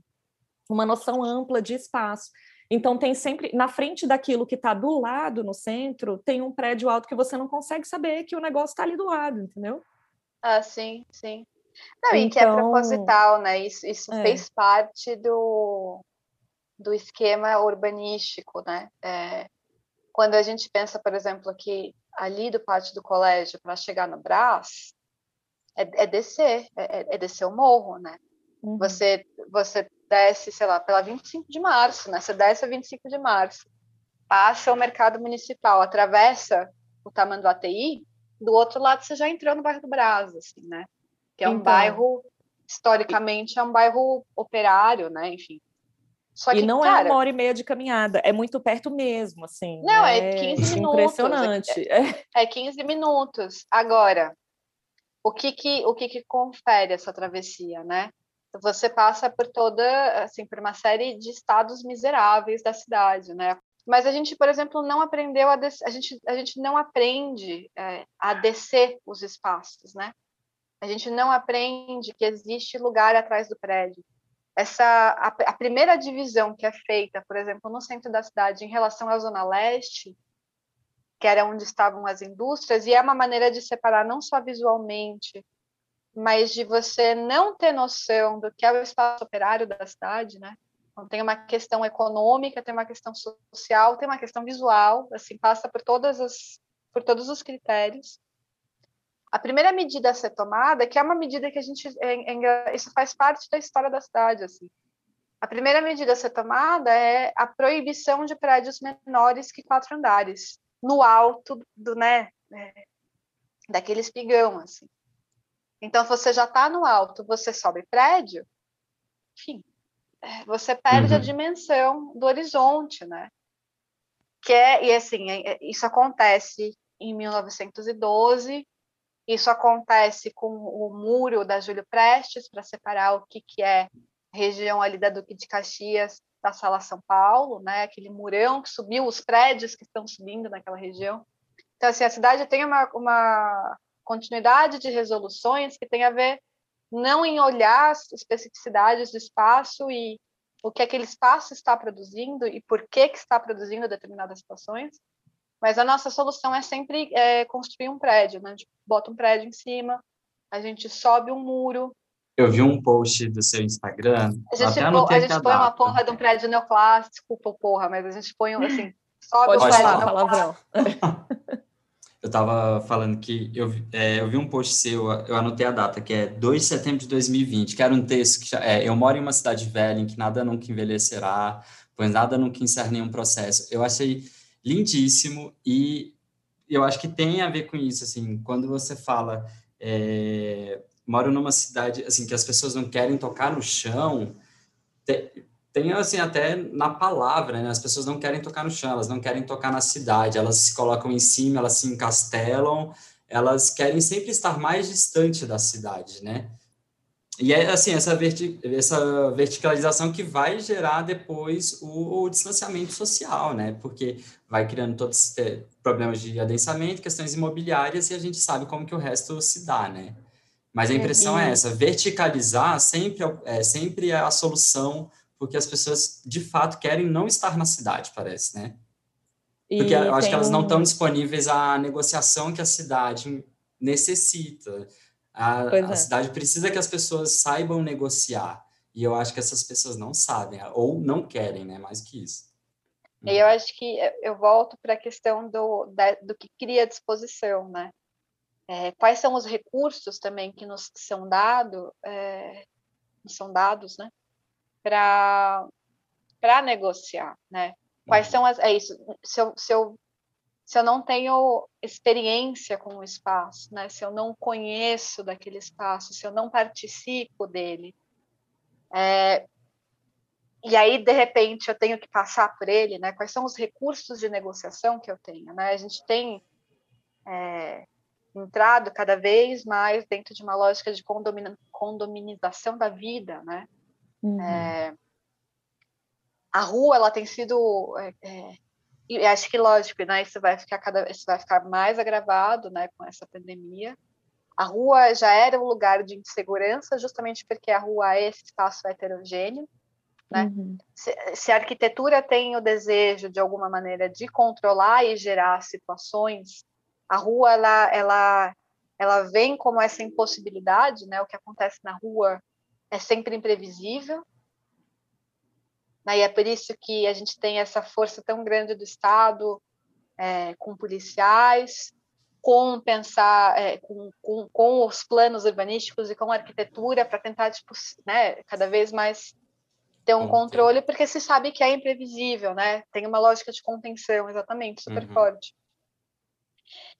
uma noção ampla de espaço. Então tem sempre, na frente daquilo que está do lado no centro, tem um prédio alto que você não consegue saber que o negócio está ali do lado, entendeu? Ah, sim, sim. Não, então, e que é então, proposital, né? Isso, isso é. fez parte do, do esquema urbanístico, né? É, quando a gente pensa, por exemplo, que ali do pátio do colégio para chegar no Brás, é, é descer, é, é, é, descer o morro, né? Uhum. Você, você desce, sei lá, pela 25 de março, né? Você desce a 25 de março, passa o mercado municipal, atravessa o Tamanduateí, do outro lado você já entrou no bairro do Brás, assim, né? que é um então... bairro historicamente é um bairro operário, né? Enfim. Só e não cara, é uma hora e meia de caminhada, é muito perto mesmo, assim. Não, é, é 15 minutos. Impressionante. É, é 15 minutos. Agora, o que que, o que que confere essa travessia, né? Você passa por toda, assim, por uma série de estados miseráveis da cidade, né? Mas a gente, por exemplo, não aprendeu a, a gente a gente não aprende é, a descer os espaços, né? A gente não aprende que existe lugar atrás do prédio. Essa a, a primeira divisão que é feita, por exemplo, no centro da cidade em relação à zona leste, que era onde estavam as indústrias, e é uma maneira de separar não só visualmente, mas de você não ter noção do que é o espaço operário da cidade, né? Então, tem uma questão econômica, tem uma questão social, tem uma questão visual, assim, passa por todas as por todos os critérios. A primeira medida a ser tomada, que é uma medida que a gente é, é, isso faz parte da história da cidade, assim. A primeira medida a ser tomada é a proibição de prédios menores que quatro andares, no alto do, né, é, daquele espigão, assim. Então, você já está no alto, você sobe prédio, enfim, é, você perde uhum. a dimensão do horizonte, né? Que é, e assim, é, isso acontece em 1912, isso acontece com o muro da Júlio Prestes, para separar o que, que é região ali da Duque de Caxias da Sala São Paulo, né? Aquele murão que subiu, os prédios que estão subindo naquela região. Então, assim, a cidade tem uma, uma continuidade de resoluções que tem a ver não em olhar as especificidades do espaço e o que aquele espaço está produzindo e por que, que está produzindo determinadas situações, mas a nossa solução é sempre é, construir um prédio, né? A gente bota um prédio em cima, a gente sobe um muro. Eu vi um post do seu Instagram. A gente, até a gente põe uma porra de um prédio neoclássico, porra, mas a gente põe assim, sobe Pode um prédio falar, palavrão. eu estava falando que eu, é, eu vi um post seu, eu anotei a data, que é 2 de setembro de 2020, que era um texto que é, eu moro em uma cidade velha em que nada nunca envelhecerá, pois nada nunca encerra nenhum processo. Eu achei lindíssimo e eu acho que tem a ver com isso, assim, quando você fala, é, moro numa cidade, assim, que as pessoas não querem tocar no chão, tem assim até na palavra, né? As pessoas não querem tocar no chão, elas não querem tocar na cidade, elas se colocam em cima, elas se encastelam, elas querem sempre estar mais distante da cidade, né? E é assim essa, verti essa verticalização que vai gerar depois o, o, distanciamento social, né? Porque vai criando todos os problemas de adensamento, questões imobiliárias e a gente sabe como que o resto se dá, né? Mas a impressão é, é essa, verticalizar sempre é, é sempre é a solução porque as pessoas de fato querem não estar na cidade, parece, né? Porque e eu acho que elas não estão disponíveis à negociação que a cidade necessita. A, a é. cidade precisa que as pessoas saibam negociar. E eu acho que essas pessoas não sabem, ou não querem, né? Mais que isso. E eu acho que eu volto para a questão do, da, do que cria disposição, né? É, quais são os recursos também que nos são dados, é, são dados, né? Para negociar, né? Quais uhum. são as. É isso. Se eu, se, eu, se eu não tenho experiência com o espaço, né? Se eu não conheço daquele espaço, se eu não participo dele, é, e aí de repente eu tenho que passar por ele, né? Quais são os recursos de negociação que eu tenho, né? A gente tem é, entrado cada vez mais dentro de uma lógica de condominização da vida, né? Uhum. É, a rua ela tem sido é, é, e acho que lógico, né? Isso vai ficar cada isso vai ficar mais agravado, né? Com essa pandemia. A rua já era um lugar de insegurança, justamente porque a rua é esse espaço heterogêneo. Né? Uhum. Se, se, a arquitetura tem o desejo, de alguma maneira, de controlar e gerar situações, a rua ela, ela, ela vem como essa impossibilidade, né? O que acontece na rua é sempre imprevisível. Né? E é por isso que a gente tem essa força tão grande do Estado, é, com policiais, com pensar é, com, com, com, os planos urbanísticos e com a arquitetura para tentar tipo, né, cada vez mais ter um controle, porque se sabe que é imprevisível, né? Tem uma lógica de contenção, exatamente, super uhum. forte.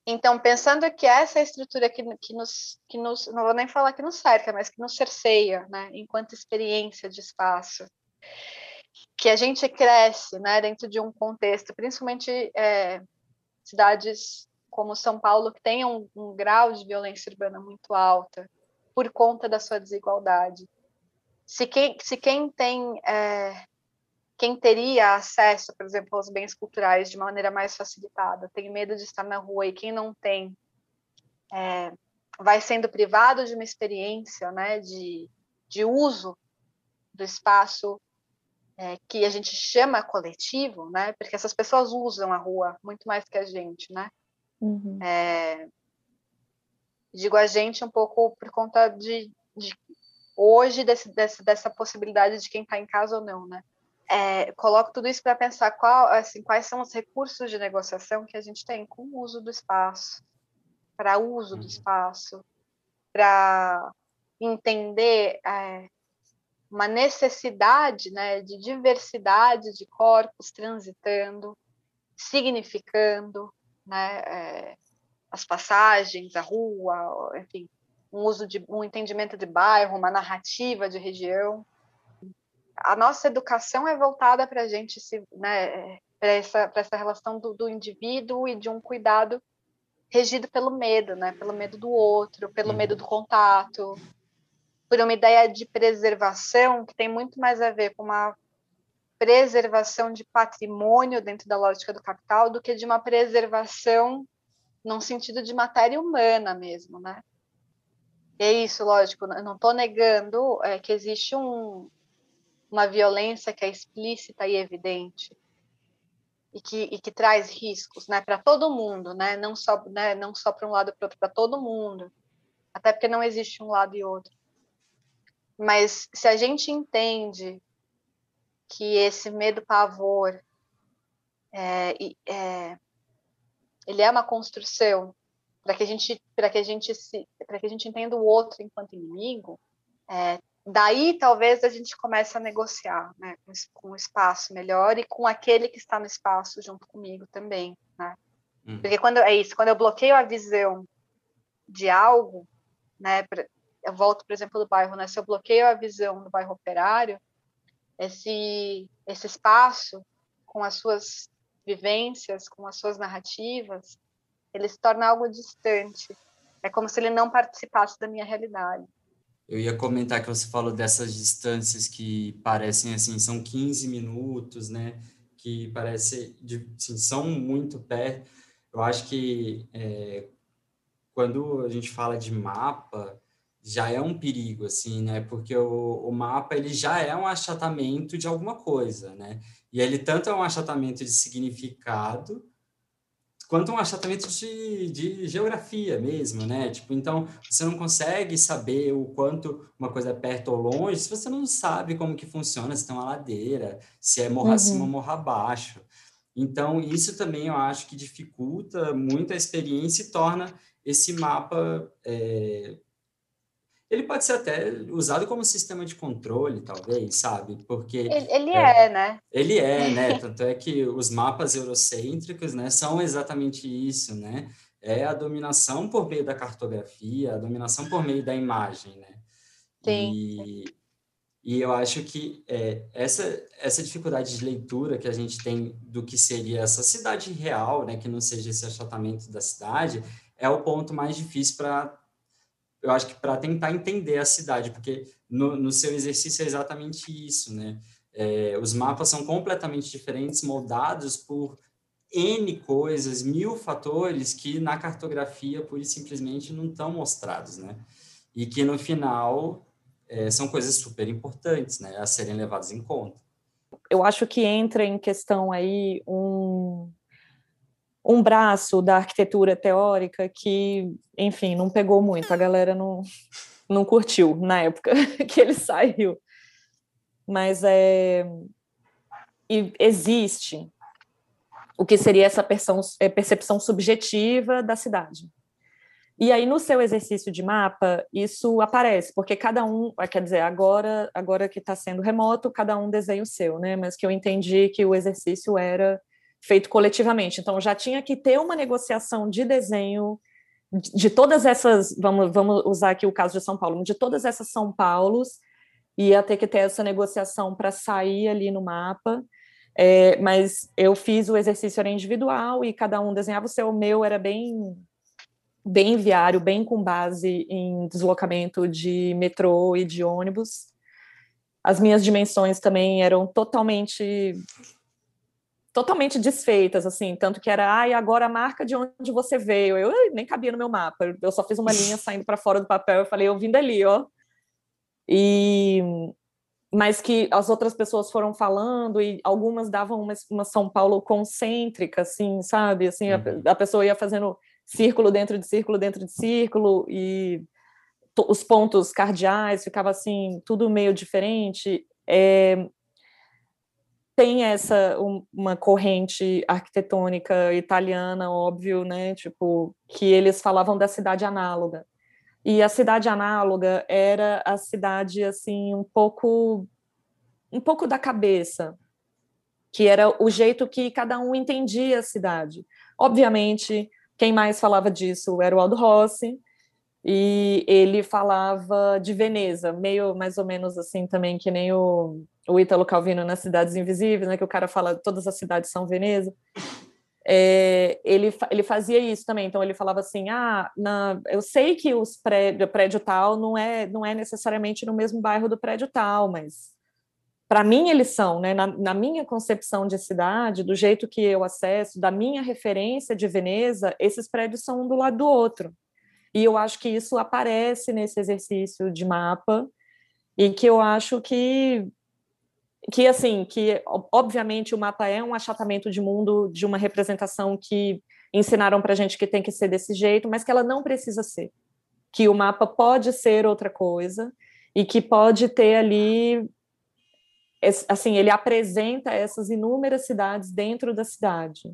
Então, pensando que essa estrutura que, que, nos, que nos, não vou nem falar que nos cerca, mas que nos cerceia, né, enquanto experiência de espaço, que a gente cresce, né, dentro de um contexto, principalmente é, cidades como São Paulo, que tem um, um, grau de violência urbana muito alta, por conta da sua desigualdade. Se quem, se quem tem é, quem teria acesso, por exemplo, aos bens culturais de maneira mais facilitada, tem medo de estar na rua, e quem não tem é, vai sendo privado de uma experiência né, de, de uso do espaço é, que a gente chama coletivo, né, porque essas pessoas usam a rua muito mais que a gente, né? Uhum. É, digo a gente um pouco por conta de, de hoje desse, desse, dessa possibilidade de quem está em casa ou não, né? É, coloco tudo isso para pensar qual, assim, quais são os recursos de negociação que a gente tem com o uso do espaço, para uso do uhum. espaço, para entender é, uma necessidade né, de diversidade de corpos transitando, significando né, é, as passagens, a rua, enfim, um uso de um entendimento de bairro, uma narrativa de região a nossa educação é voltada para a gente se, né, para essa, essa relação do, do, indivíduo e de um cuidado regido pelo medo, né, pelo medo do outro, pelo medo do contato, por uma ideia de preservação que tem muito mais a ver com uma preservação de patrimônio dentro da lógica do capital do que de uma preservação num sentido de matéria humana mesmo, né? E é isso, lógico, eu não estou negando é, que existe um, uma violência que é explícita e evidente e que, e que traz riscos, né, para todo mundo, né, não só, né, não só para um lado para outro, para todo mundo, até porque não existe um lado e outro. Mas se a gente entende que esse medo pavor é, é, ele é uma construção para que a gente para que a gente se para que a gente entenda o outro enquanto inimigo é, daí talvez a gente comece a negociar né, com o espaço melhor e com aquele que está no espaço junto comigo também, né? Hum. Porque quando é isso, quando eu bloqueio a visão de algo, né, eu volto, por exemplo, do bairro, né, se eu bloqueio a visão do bairro operário, esse esse espaço com as suas vivências, com as suas narrativas, ele se torna algo distante. É como se ele não participasse da minha realidade. Eu ia comentar que você falou dessas distâncias que parecem assim, são 15 minutos, né? Que parece, assim, são muito perto. Eu acho que é, quando a gente fala de mapa, já é um perigo, assim, né? Porque o, o mapa, ele já é um achatamento de alguma coisa, né? E ele tanto é um achatamento de significado, quanto um achatamento de, de geografia mesmo, né? Tipo, então, você não consegue saber o quanto uma coisa é perto ou longe se você não sabe como que funciona, se tem uma ladeira, se é morra uhum. acima ou morra abaixo. Então, isso também eu acho que dificulta muito a experiência e torna esse mapa é, ele pode ser até usado como sistema de controle, talvez, sabe? Porque ele, ele é, é, né? Ele é, né? Tanto é que os mapas eurocêntricos, né, são exatamente isso, né? É a dominação por meio da cartografia, a dominação por meio da imagem, né? Sim. E, e eu acho que é, essa essa dificuldade de leitura que a gente tem do que seria essa cidade real, né, que não seja esse achatamento da cidade, é o ponto mais difícil para eu acho que para tentar entender a cidade, porque no, no, seu exercício é exatamente isso, né? É, os mapas são completamente diferentes, moldados por N coisas, mil fatores que na cartografia, pura e simplesmente, não estão mostrados, né? E que no final é, são coisas super importantes, né? A serem levadas em conta. Eu acho que entra em questão aí um, um braço da arquitetura teórica que, enfim, não pegou muito, a galera não, não curtiu na época que ele saiu. Mas é, e existe o que seria essa é, percepção subjetiva da cidade. E aí, no seu exercício de mapa, isso aparece, porque cada um, ah, quer dizer, agora, agora que está sendo remoto, cada um desenha o seu, né? Mas que eu entendi que o exercício era feito coletivamente. Então já tinha que ter uma negociação de desenho de todas essas, vamos, vamos usar aqui o caso de São Paulo, de todas essas São Paulos, ia ter que ter essa negociação para sair ali no mapa. É, mas eu fiz o exercício era individual e cada um desenhava o seu. O meu era bem bem viário, bem com base em deslocamento de metrô e de ônibus. As minhas dimensões também eram totalmente totalmente desfeitas, assim, tanto que era, ai, agora a marca de onde você veio. Eu, eu nem cabia no meu mapa. Eu só fiz uma linha saindo para fora do papel, eu falei, eu vim dali, ó. E mas que as outras pessoas foram falando e algumas davam uma, uma São Paulo concêntrica, assim, sabe? Assim, uhum. a, a, pessoa ia fazendo círculo dentro de círculo dentro de círculo e os pontos cardeais ficava assim tudo meio diferente. É, tem essa um, uma corrente arquitetônica italiana, óbvio, né? Tipo que eles falavam da cidade análoga. E a cidade análoga era a cidade assim um pouco um pouco da cabeça, que era o jeito que cada um entendia a cidade. Obviamente, quem mais falava disso era o Aldo Rossi, e ele falava de Veneza, meio mais ou menos assim também que nem o, o Ítalo Calvino nas Cidades Invisíveis, né, que o cara fala todas as cidades são Veneza é, ele, ele fazia isso também. Então ele falava assim: ah, na, eu sei que os prédio, prédio tal não é, não é necessariamente no mesmo bairro do prédio tal, mas para mim eles são, né? Na, na, minha concepção de cidade, do jeito que eu acesso, da minha referência de Veneza, esses prédios são um do lado do outro. E eu acho que isso aparece nesse exercício de mapa e que eu acho que que assim, que obviamente o mapa é um achatamento de mundo de uma representação que ensinaram para gente que tem que ser desse jeito, mas que ela não precisa ser. Que o mapa pode ser outra coisa e que pode ter ali assim, ele apresenta essas inúmeras cidades dentro da cidade.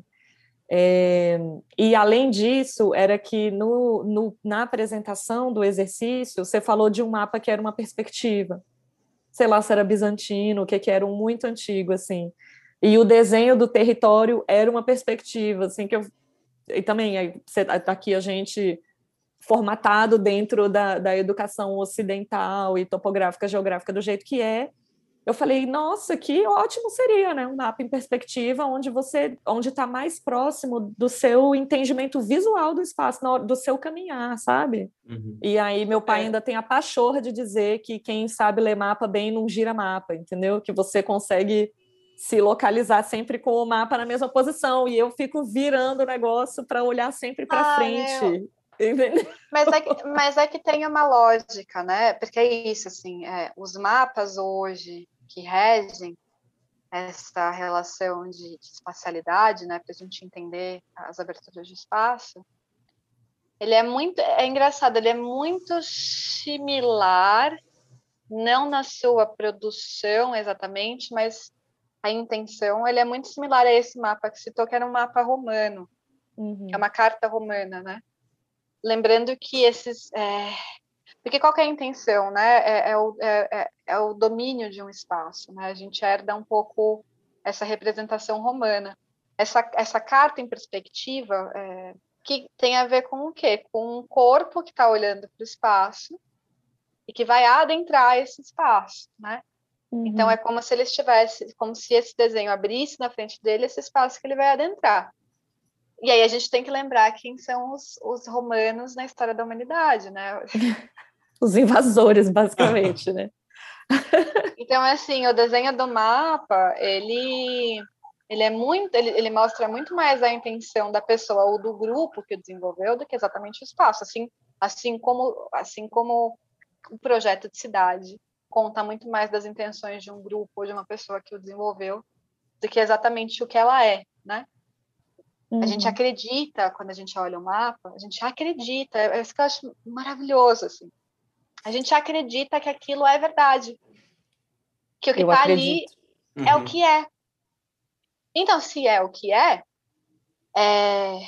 É, e além disso, era que no, no, na apresentação do exercício, você falou de um mapa que era uma perspectiva sei lá se era bizantino, o que que era um muito antigo, assim. E o desenho do território era uma perspectiva, assim, que eu... E também, aí, tá aqui a gente formatado dentro da, da educação ocidental e topográfica, geográfica do jeito que é, eu falei, nossa, que ótimo seria, né? Um mapa em perspectiva onde você, onde está mais próximo do seu entendimento visual do espaço, do seu caminhar, sabe? Uhum. E aí meu pai é. ainda tem a pachorra de dizer que quem sabe ler mapa bem não gira mapa, entendeu? Que você consegue se localizar sempre com o mapa na mesma posição e eu fico virando o negócio para olhar sempre para ah, frente. Mas é, que, mas é que tem uma lógica, né? Porque é isso, assim, é, os mapas hoje, que regem essa relação de, de espacialidade, né, para a gente entender as aberturas de espaço, ele é muito, é engraçado, ele é muito similar, não na sua produção exatamente, mas a intenção, ele é muito similar a esse mapa que citou, que era um mapa romano, uhum. que é uma carta romana, né? Lembrando que esses, é, porque qual é a intenção, né? É, é, o, é, é, é, o domínio de um espaço, né? A gente herda um pouco essa representação romana. Essa, essa carta em perspectiva é, que tem a ver com o quê? Com um corpo que está olhando para o espaço e que vai adentrar esse espaço, né? Uhum. Então é como se ele estivesse, como se esse desenho abrisse na frente dele esse espaço que ele vai adentrar. E aí a gente tem que lembrar quem são os, os romanos na história da humanidade, né? os invasores, basicamente, né? Então, assim, o desenho do mapa, ele, ele é muito, ele, ele mostra muito mais a intenção da pessoa ou do grupo que desenvolveu do que exatamente o espaço. Assim, assim como, assim como o projeto de cidade conta muito mais das intenções de um grupo ou de uma pessoa que o desenvolveu do que exatamente o que ela é, né? Uhum. A gente uhum. acredita, quando a gente olha o mapa, a gente acredita, é isso que eu acho maravilhoso, assim. A gente acredita que aquilo é verdade. Que o que está ali uhum. é o uhum. que é. Então, se é o que é, é,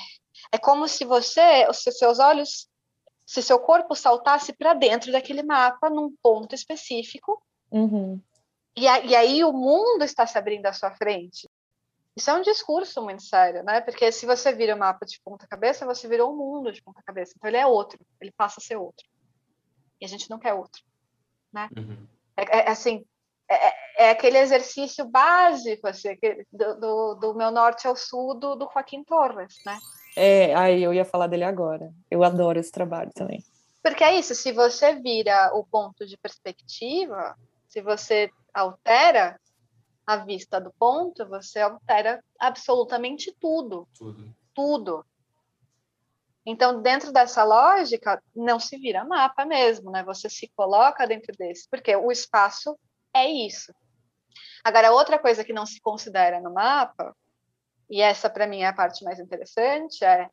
é como se você, os seus olhos, se seu corpo saltasse para dentro daquele mapa, num ponto específico, uhum. e, a, e aí o mundo está se abrindo à sua frente. Isso é um discurso muito sério, né? Porque se você vira o mapa de ponta cabeça, você virou o mundo de ponta cabeça. Então ele é outro, ele passa a ser outro. E a gente não quer outro, né? Uhum. É, é, é, assim, é, é, aquele exercício básico, assim, do, do, do, meu norte ao sul do, do Joaquim Torres, né? É, aí eu ia falar dele agora. Eu adoro esse trabalho também. Porque é isso, se você vira o ponto de perspectiva, se você altera a vista do ponto, você altera absolutamente tudo. Tudo. Tudo. Então, dentro dessa lógica, não se vira mapa mesmo, né? Você se coloca dentro desse, porque o espaço é isso. Agora, outra coisa que não se considera no mapa, e essa para mim é a parte mais interessante, é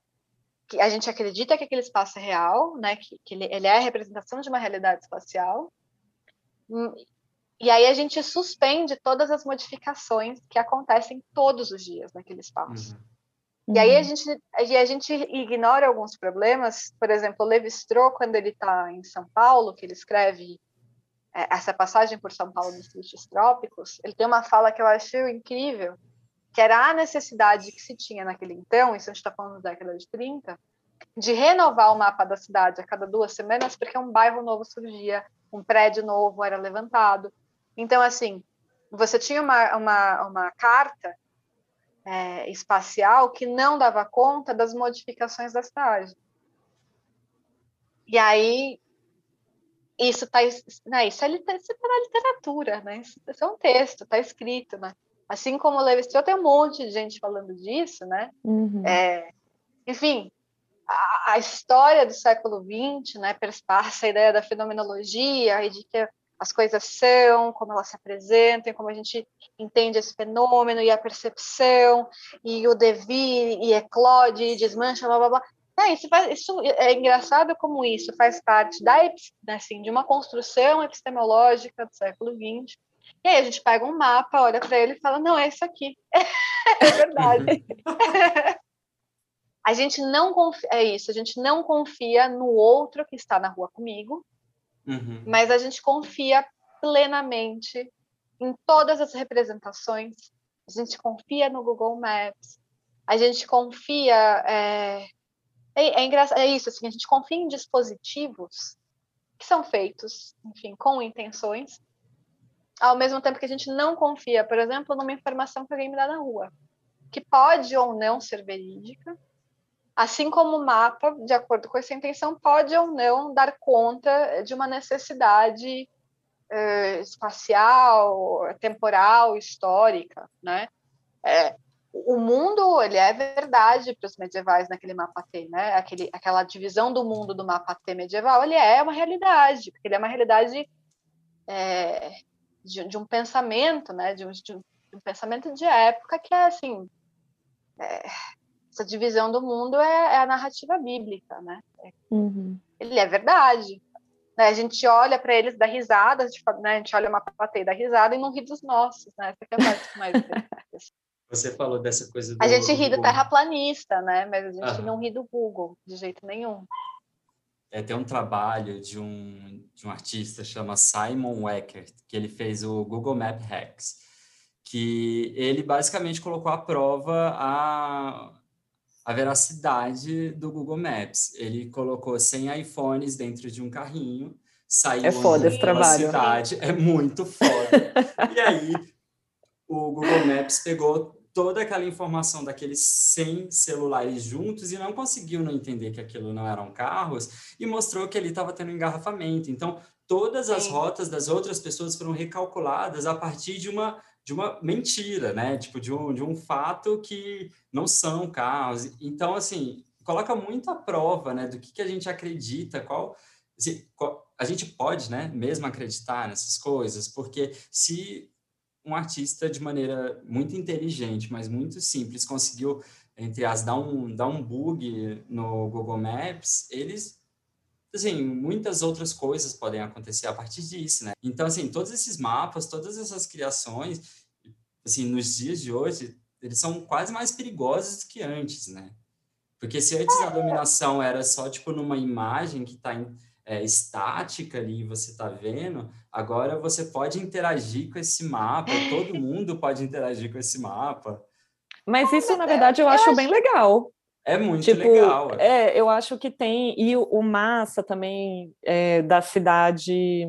que a gente acredita que aquele espaço é real, né? Que, que ele, ele é a representação de uma realidade espacial, hum, e aí a gente suspende todas as modificações que acontecem todos os dias naquele espaço. Uhum. E aí a uhum. gente, a gente ignora alguns problemas. Por exemplo, o Levi-Strauss, quando ele está em São Paulo, que ele escreve é, essa passagem por São Paulo nos lixos trópicos, ele tem uma fala que eu acho incrível, que era a necessidade que se tinha naquele então, isso a gente está falando da década de 30, de renovar o mapa da cidade a cada duas semanas, porque um bairro novo surgia, um prédio novo era levantado, então, assim, você tinha uma, uma, uma carta é, espacial que não dava conta das modificações da cidade. E aí, isso está né, isso é, isso tá na literatura, né? Isso é um texto, está escrito, né? Assim como o Levi Strauss, tem um monte de gente falando disso, né? Uhum. É, enfim, a, a, história do século XX, né, perspassa a ideia da fenomenologia e de que as coisas são, como elas se apresentam, como a gente entende esse fenômeno e a percepção, e o devir, e eclode, e desmancha, blá blá blá. É, isso, faz, isso é engraçado como isso faz parte da, assim, de uma construção epistemológica do século XX. E aí a gente pega um mapa, olha para ele e fala: não, é isso aqui. é verdade. a gente não confia, é isso, a gente não confia no outro que está na rua comigo, Uhum. Mas a gente confia plenamente em todas as representações. A gente confia no Google Maps. A gente confia. É, é, é, engraçado, é isso, assim, a gente confia em dispositivos que são feitos, enfim, com intenções, ao mesmo tempo que a gente não confia, por exemplo, numa informação que alguém me dá na rua, que pode ou não ser verídica, assim como o mapa, de acordo com essa intenção, pode ou não dar conta de uma necessidade eh, espacial, temporal, histórica, né? É, o mundo ele é verdade para os medievais naquele mapa T, né? Aquele, aquela divisão do mundo do mapa T medieval, ele é uma realidade, porque ele é uma realidade é, de, de, um pensamento, né? De um, de um, pensamento de época que é assim é, essa divisão do mundo é, é a narrativa bíblica, né? Uhum. Ele é verdade. Né? A gente olha para eles, dá risada, a gente, né? a gente olha uma plateia da risada e não ri dos nossos, né? Essa é a parte mais Você falou dessa coisa do... A gente ri do terraplanista, né? Mas a gente não ri do Google, de jeito nenhum. É, tem um trabalho de um, de um artista chama Simon Weckert, que ele fez o Google Map Hacks, que ele basicamente colocou à prova a, a veracidade do Google Maps. Ele colocou 100 iPhones dentro de um carrinho, saiu é foda esse trabalho. cidade, é muito foda. e aí o Google Maps pegou toda aquela informação daqueles 100 celulares juntos e não conseguiu não entender que aquilo não eram carros e mostrou que ali estava tendo engarrafamento. Então, todas as Sim. rotas das outras pessoas foram recalculadas a partir de uma de uma mentira, né? Tipo, de um, de um fato que não são carros. Então, assim, coloca muito à prova, né? Do que, que a gente acredita, qual, assim, qual... A gente pode, né? Mesmo acreditar nessas coisas, porque se um artista, de maneira muito inteligente, mas muito simples, conseguiu, entre as, dar um, dar um bug no Google Maps, eles assim, muitas outras coisas podem acontecer a partir disso, né? Então, assim, todos esses mapas, todas essas criações, assim, nos dias de hoje, eles são quase mais perigosos que antes, né? Porque se antes a dominação era só, tipo, numa imagem que está é, estática ali, você está vendo, agora você pode interagir com esse mapa, todo mundo pode interagir com esse mapa. Mas isso, na verdade, eu, acho bem legal. É muito tipo, legal. É. é, eu acho que tem. E o, o massa também é, da cidade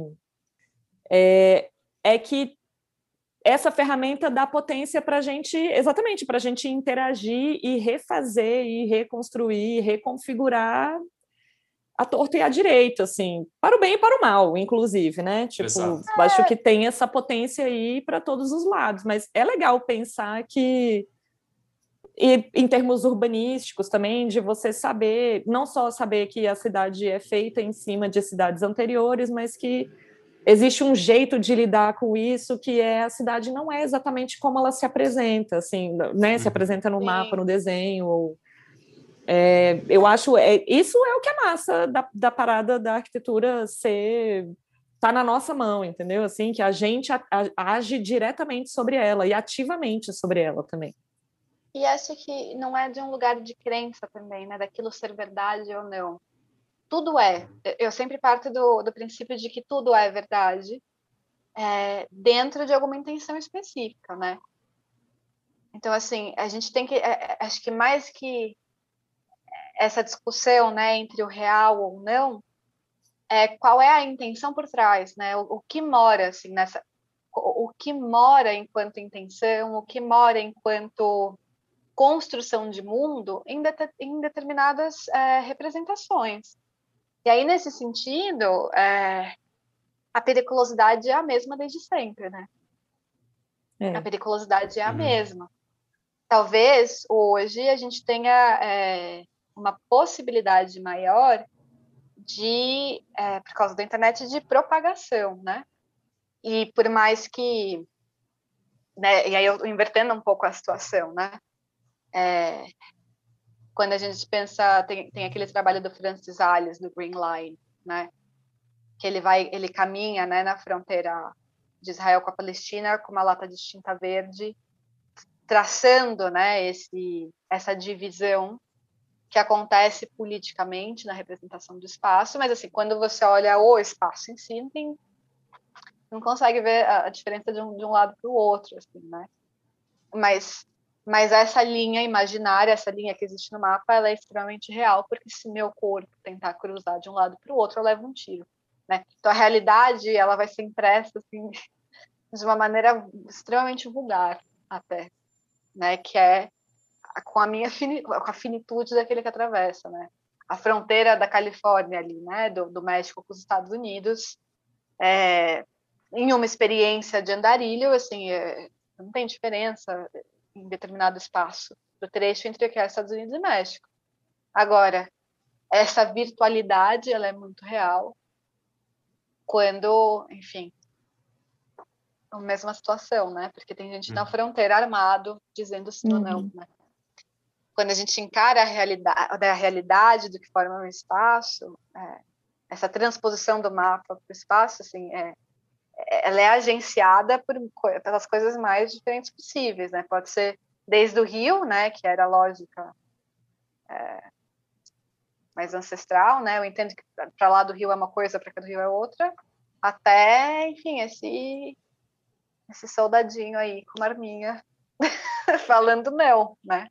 é, é que essa ferramenta dá potência para a gente, exatamente, para a gente interagir e refazer e reconstruir, reconfigurar a torta e a direita, assim, para o bem e para o mal, inclusive, né? Tipo, Exato. acho que tem essa potência aí para todos os lados, mas é legal pensar que e em termos urbanísticos também, de você saber, não só saber que a cidade é feita em cima de cidades anteriores, mas que existe um jeito de lidar com isso, que é a cidade não é exatamente como ela se apresenta, assim, né? Se uhum. apresenta no mapa, no desenho, ou, é, eu acho, é, isso é o que é massa da, da parada da arquitetura ser tá na nossa mão, entendeu? Assim, que a gente a, a, age diretamente sobre ela e ativamente sobre ela também. E acho que não é de um lugar de crença também, né? Daquilo ser verdade ou não. Tudo é. Eu sempre parto do, do princípio de que tudo é verdade é, dentro de alguma intenção específica, né? Então, assim, a gente tem que. É, é acho que mais que essa discussão, né, entre o real ou não, é qual é a intenção por trás, né? O, o que mora, assim, nessa. O, o que mora enquanto intenção, o que mora enquanto construção de mundo em, de, em determinadas é, representações. E aí, nesse sentido, é, a periculosidade é a mesma desde sempre, né? É. A periculosidade é a uhum. mesma. Talvez hoje a gente tenha é, uma possibilidade maior de, é, por causa da internet, de propagação, né? E por mais que, né, e aí eu invertendo um pouco a situação, né? É, quando a gente pensa, tem, tem aquele trabalho do Francis Alves, do Green Line, né? Que ele vai, ele caminha, né, na fronteira de Israel com a Palestina com uma lata de tinta verde, traçando, né, esse, essa divisão que acontece politicamente na representação do espaço, mas assim, quando você olha o espaço em si, tem, não consegue ver a diferença de um, de um lado para o outro, assim, né? Mas mas essa linha imaginária, essa linha que existe no mapa, ela é extremamente real, porque se meu corpo tentar cruzar de um lado para o outro, eu levo um tiro, né? Então a realidade, ela vai ser impressa assim de uma maneira extremamente vulgar até, né? Que é com a minha com a finitude daquele que atravessa, né? A fronteira da Califórnia ali, né? Do, do México com os Estados Unidos, é, em uma experiência de andarilho, assim, é, não tem diferença em determinado espaço do trecho entre aqui, Estados Unidos e México. Agora, essa virtualidade ela é muito real quando, enfim, a mesma situação, né? Porque tem gente na uhum. fronteira armado dizendo sim uhum. ou não, uhum. né? Quando a gente encara a realidade, a realidade do que forma o espaço, é, essa transposição do mapa para o espaço, assim, é, ela é agenciada por, pelas coisas mais diferentes possíveis, né? Pode ser desde o rio, né, que era a lógica é, mais ancestral, né? Eu entendo que para lá do rio é uma coisa, para cá do rio é outra, até, enfim, esse esse soldadinho aí com uma arminha falando não, né?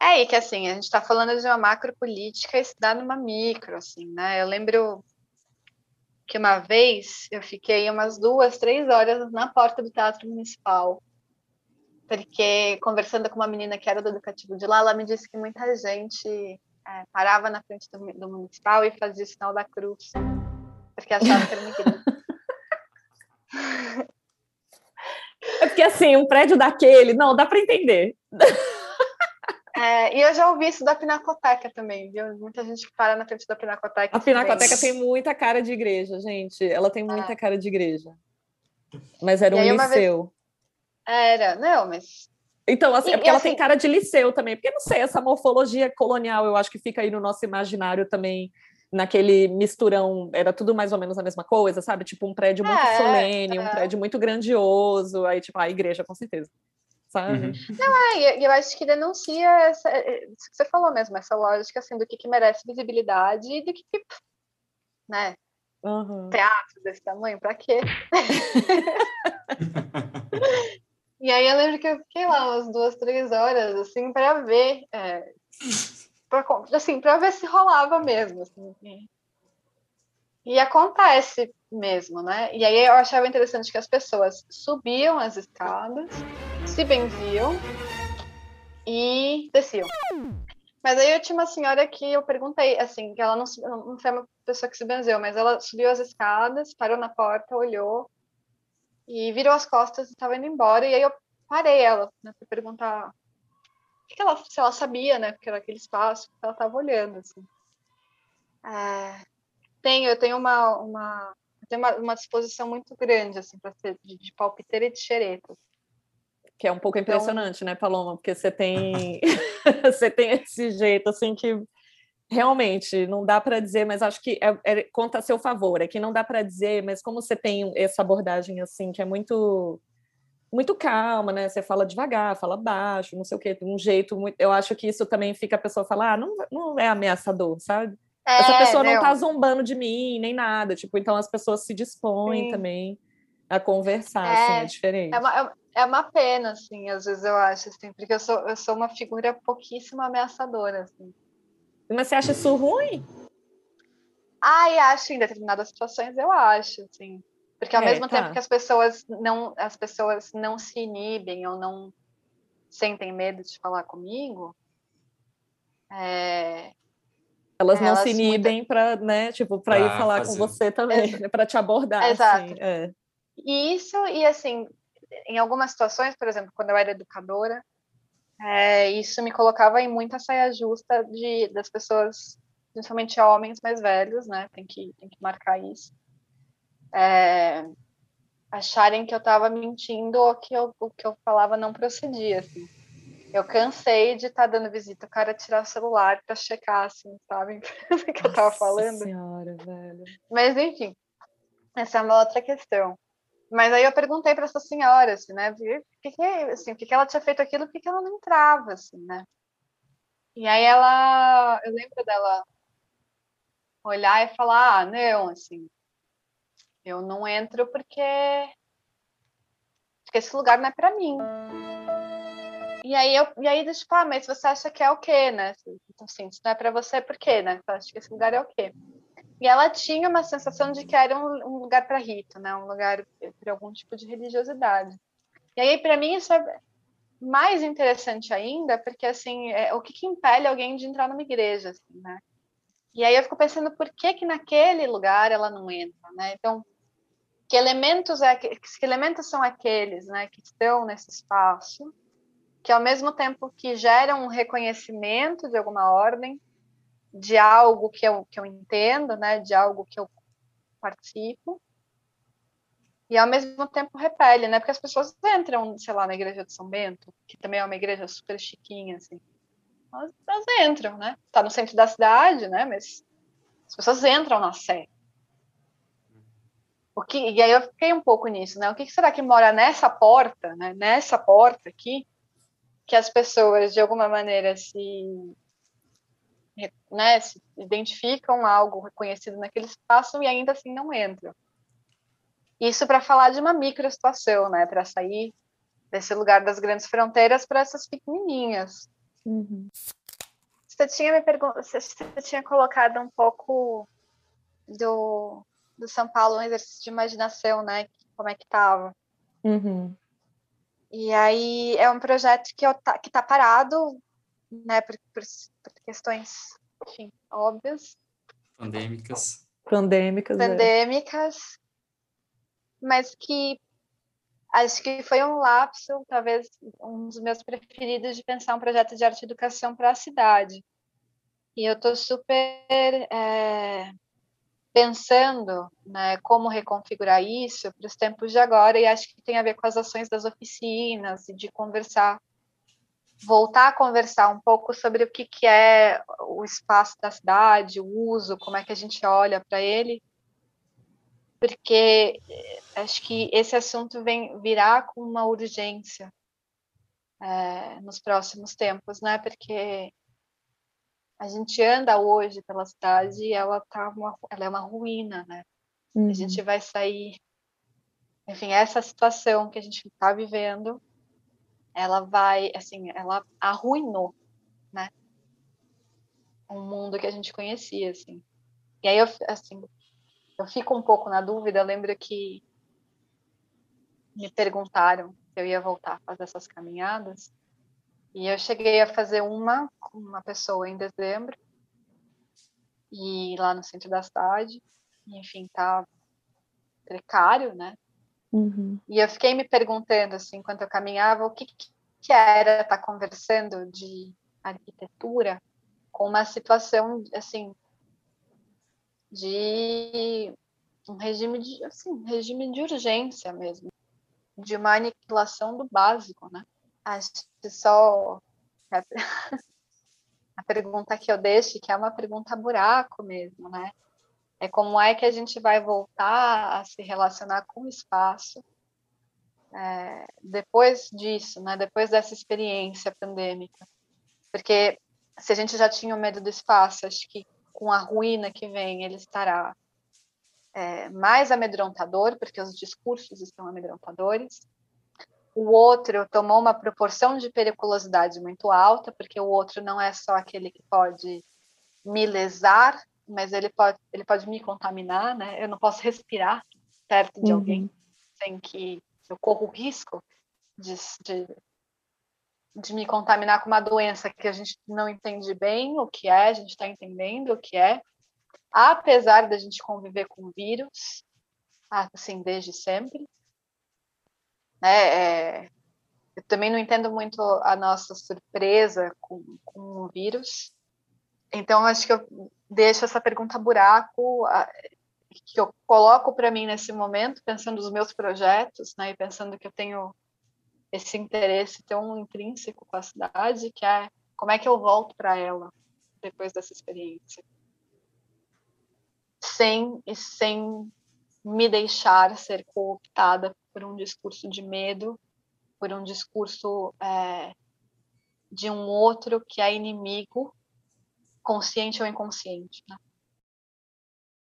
É aí que assim, a gente está falando de uma macro política estudar numa micro, assim, né? Eu lembro que uma vez eu fiquei umas duas, três horas na porta do Teatro Municipal, porque conversando com uma menina que era do educativo de lá, ela me disse que muita gente é, parava na frente do, do, Municipal e fazia o sinal da cruz, porque achava que era mentira. É porque assim, um prédio daquele, não, dá para entender. É, e eu já ouvi isso da Pinacoteca também, viu? Muita gente para na frente da Pinacoteca. A Pinacoteca tem muita cara de igreja, gente. Ela tem muita é. cara de igreja. Mas era um liceu. Vez... Era, não, mas. Então, assim, e, é porque ela assim... tem cara de liceu também. Porque, não sei, essa morfologia colonial, eu acho que fica aí no nosso imaginário também, naquele misturão, era tudo mais ou menos a mesma coisa, sabe? Tipo, um prédio muito é, solene, um é. prédio muito grandioso, aí, tipo, a igreja, com certeza sabe? Uhum. Não, é, eu acho que denuncia essa, é, isso que você falou mesmo, essa lógica assim, do que, que merece visibilidade e do que, que né? Uhum. Teatro desse tamanho, para quê? E aí eu lembro que eu fiquei lá umas duas, três horas, assim, para ver, é, pra, assim, para ver se rolava mesmo, assim. E acontece mesmo, né? E aí eu achava interessante que as pessoas subiam as escadas, se benziam e desciam. Mas aí eu tinha uma senhora que eu perguntei, assim, que ela não, não foi uma pessoa que se benzeu, mas ela subiu as escadas, parou na porta, olhou e virou as costas e estava indo embora. E aí eu parei ela né, para perguntar que ela, se ela sabia, né, porque era aquele espaço que ela estava olhando, assim. É, tenho, eu tenho uma, uma, eu tenho uma, uma disposição muito grande, assim, para ser de, de palpiteira e de xereta. Que é um pouco então impressionante, então... né, Paloma? Porque você tem, você tem esse jeito, assim, que realmente não dá para dizer, mas acho que é, é, conta a seu favor. É que não dá para dizer, mas como você tem essa abordagem, assim, que é muito muito calma, né? Você fala devagar, fala baixo, não sei o quê, de um jeito muito. Eu acho que isso também fica a pessoa falar, ah, não, não é ameaçador, sabe? É, Essa pessoa não, não tá zombando de mim, nem nada. Tipo, então as pessoas se dispõem Sim. também a conversar, é, assim, é diferente. É uma, é uma pena, assim, às vezes eu acho, assim, porque eu sou, eu sou uma figura pouquíssimo ameaçadora, assim. Mas você acha isso ruim? Ai, acho, em determinadas situações eu acho, assim. Porque ao é, mesmo tá. tempo que as pessoas não as pessoas não se inibem ou não sentem medo de falar comigo, é, elas não elas se inibem muito... para, né, tipo, para ir falar fazer. com você também, para te abordar. Assim, Exato. Assim, é. E isso, e assim, em algumas situações, por exemplo, quando eu era educadora, é, isso me colocava em muita saia justa de, das pessoas, principalmente homens mais velhos, né? Tem que, tem que marcar isso é, acharem que eu estava mentindo ou que eu, o que eu falava não procedia, assim. Eu cansei de estar tá dando visita, o cara tirar o celular para checar, assim, sabe? o que eu estava falando. Senhora, velho. Mas, enfim, essa é uma outra questão. Mas aí eu perguntei para essa senhora, assim, né? Por que, que, assim, por que ela tinha feito aquilo, por que ela não entrava, assim, né? E aí ela, eu lembro dela olhar e falar, ah, não, assim, eu não entro porque porque esse lugar não é para mim. E aí eu e aí tipo, ah, mas você acha que é o quê, né? Então, assim, se não é para você, por quê, né? Eu acho que esse lugar é o quê? E ela tinha uma sensação de que era um, um lugar para rito, né? Um lugar para algum tipo de religiosidade. E aí para mim isso é mais interessante ainda, porque assim, é, o que, que impele alguém de entrar numa igreja, assim, né? E aí eu fico pensando por que que naquele lugar ela não entra, né? Então, que elementos é que elementos são aqueles, né, que estão nesse espaço, que ao mesmo tempo que geram um reconhecimento de alguma ordem de algo que eu que eu entendo, né, de algo que eu participo, e ao mesmo tempo repele, né? Porque as pessoas entram, sei lá, na igreja de São Bento, que também é uma igreja super chiquinha, assim. Elas, elas entram, né? Está no centro da cidade, né? Mas as pessoas entram na sé. O que, e aí eu fiquei um pouco nisso, né? O que será que mora nessa porta, né? Nessa porta aqui, que as pessoas de alguma maneira se, né, se identificam algo reconhecido naquele espaço e ainda assim não entram. Isso para falar de uma micro situação, né? Para sair desse lugar das grandes fronteiras para essas pequenininhas. Uhum. Você tinha me perguntado, você tinha colocado um pouco do do São Paulo, um exercício de imaginação, né? Como é que tava. Uhum. E aí é um projeto que, tá, que tá parado, né, por, por, por questões, enfim, óbvias. Pandêmicas. Pandêmicas. Pandêmicas. É. Mas que acho que foi um lapso, talvez um dos meus preferidos de pensar um projeto de arte e educação para a cidade. E eu estou super é, pensando né, como reconfigurar isso para os tempos de agora, e acho que tem a ver com as ações das oficinas e de conversar, voltar a conversar um pouco sobre o que, que é o espaço da cidade, o uso, como é que a gente olha para ele, porque eh, acho que esse assunto vem virá com uma urgência é, nos próximos tempos, né? Porque a gente anda hoje pela cidade e ela tá uma, ela é uma ruína, né? Uhum. A gente vai sair, enfim, essa situação que a gente está vivendo ela vai, assim, ela arruinou, né? Um mundo que a gente conhecia, assim. E aí eu, assim, eu fico um pouco na dúvida. Eu lembro que me perguntaram se eu ia voltar a fazer essas caminhadas. E eu cheguei a fazer uma com uma pessoa em dezembro, e lá no centro da cidade. Enfim, tá precário, né? Uhum. E eu fiquei me perguntando, assim, enquanto eu caminhava, o que, que era estar tá conversando de arquitetura com uma situação, assim, de um regime de, assim, regime de urgência mesmo, de uma aniquilação do básico, né? Acho que só a pergunta que eu deixo, que é uma pergunta buraco mesmo, né? É como é que a gente vai voltar a se relacionar com o espaço é, depois disso, né? Depois dessa experiência pandêmica, porque se a gente já tinha o medo do espaço, acho que com a ruína que vem ele estará é, mais amedrontador, porque os discursos estão amedrontadores o outro tomou uma proporção de periculosidade muito alta, porque o outro não é só aquele que pode me lesar, mas ele pode, ele pode me contaminar, né? Eu não posso respirar perto de uhum. alguém sem que eu corra o risco de, de, de me contaminar com uma doença que a gente não entende bem o que é, a gente está entendendo o que é, apesar da gente conviver com vírus, assim, desde sempre, né? É, eu também não entendo muito a nossa surpresa com, com o vírus. Então, acho que eu deixo essa pergunta buraco que eu coloco para mim nesse momento, pensando nos meus projetos, né, e pensando que eu tenho esse interesse tão intrínseco com a cidade, que é como é que eu volto para ela depois dessa experiência, sem e sem me deixar ser cooptada por um discurso de medo, por um discurso é, de um outro que é inimigo, consciente ou inconsciente. Né?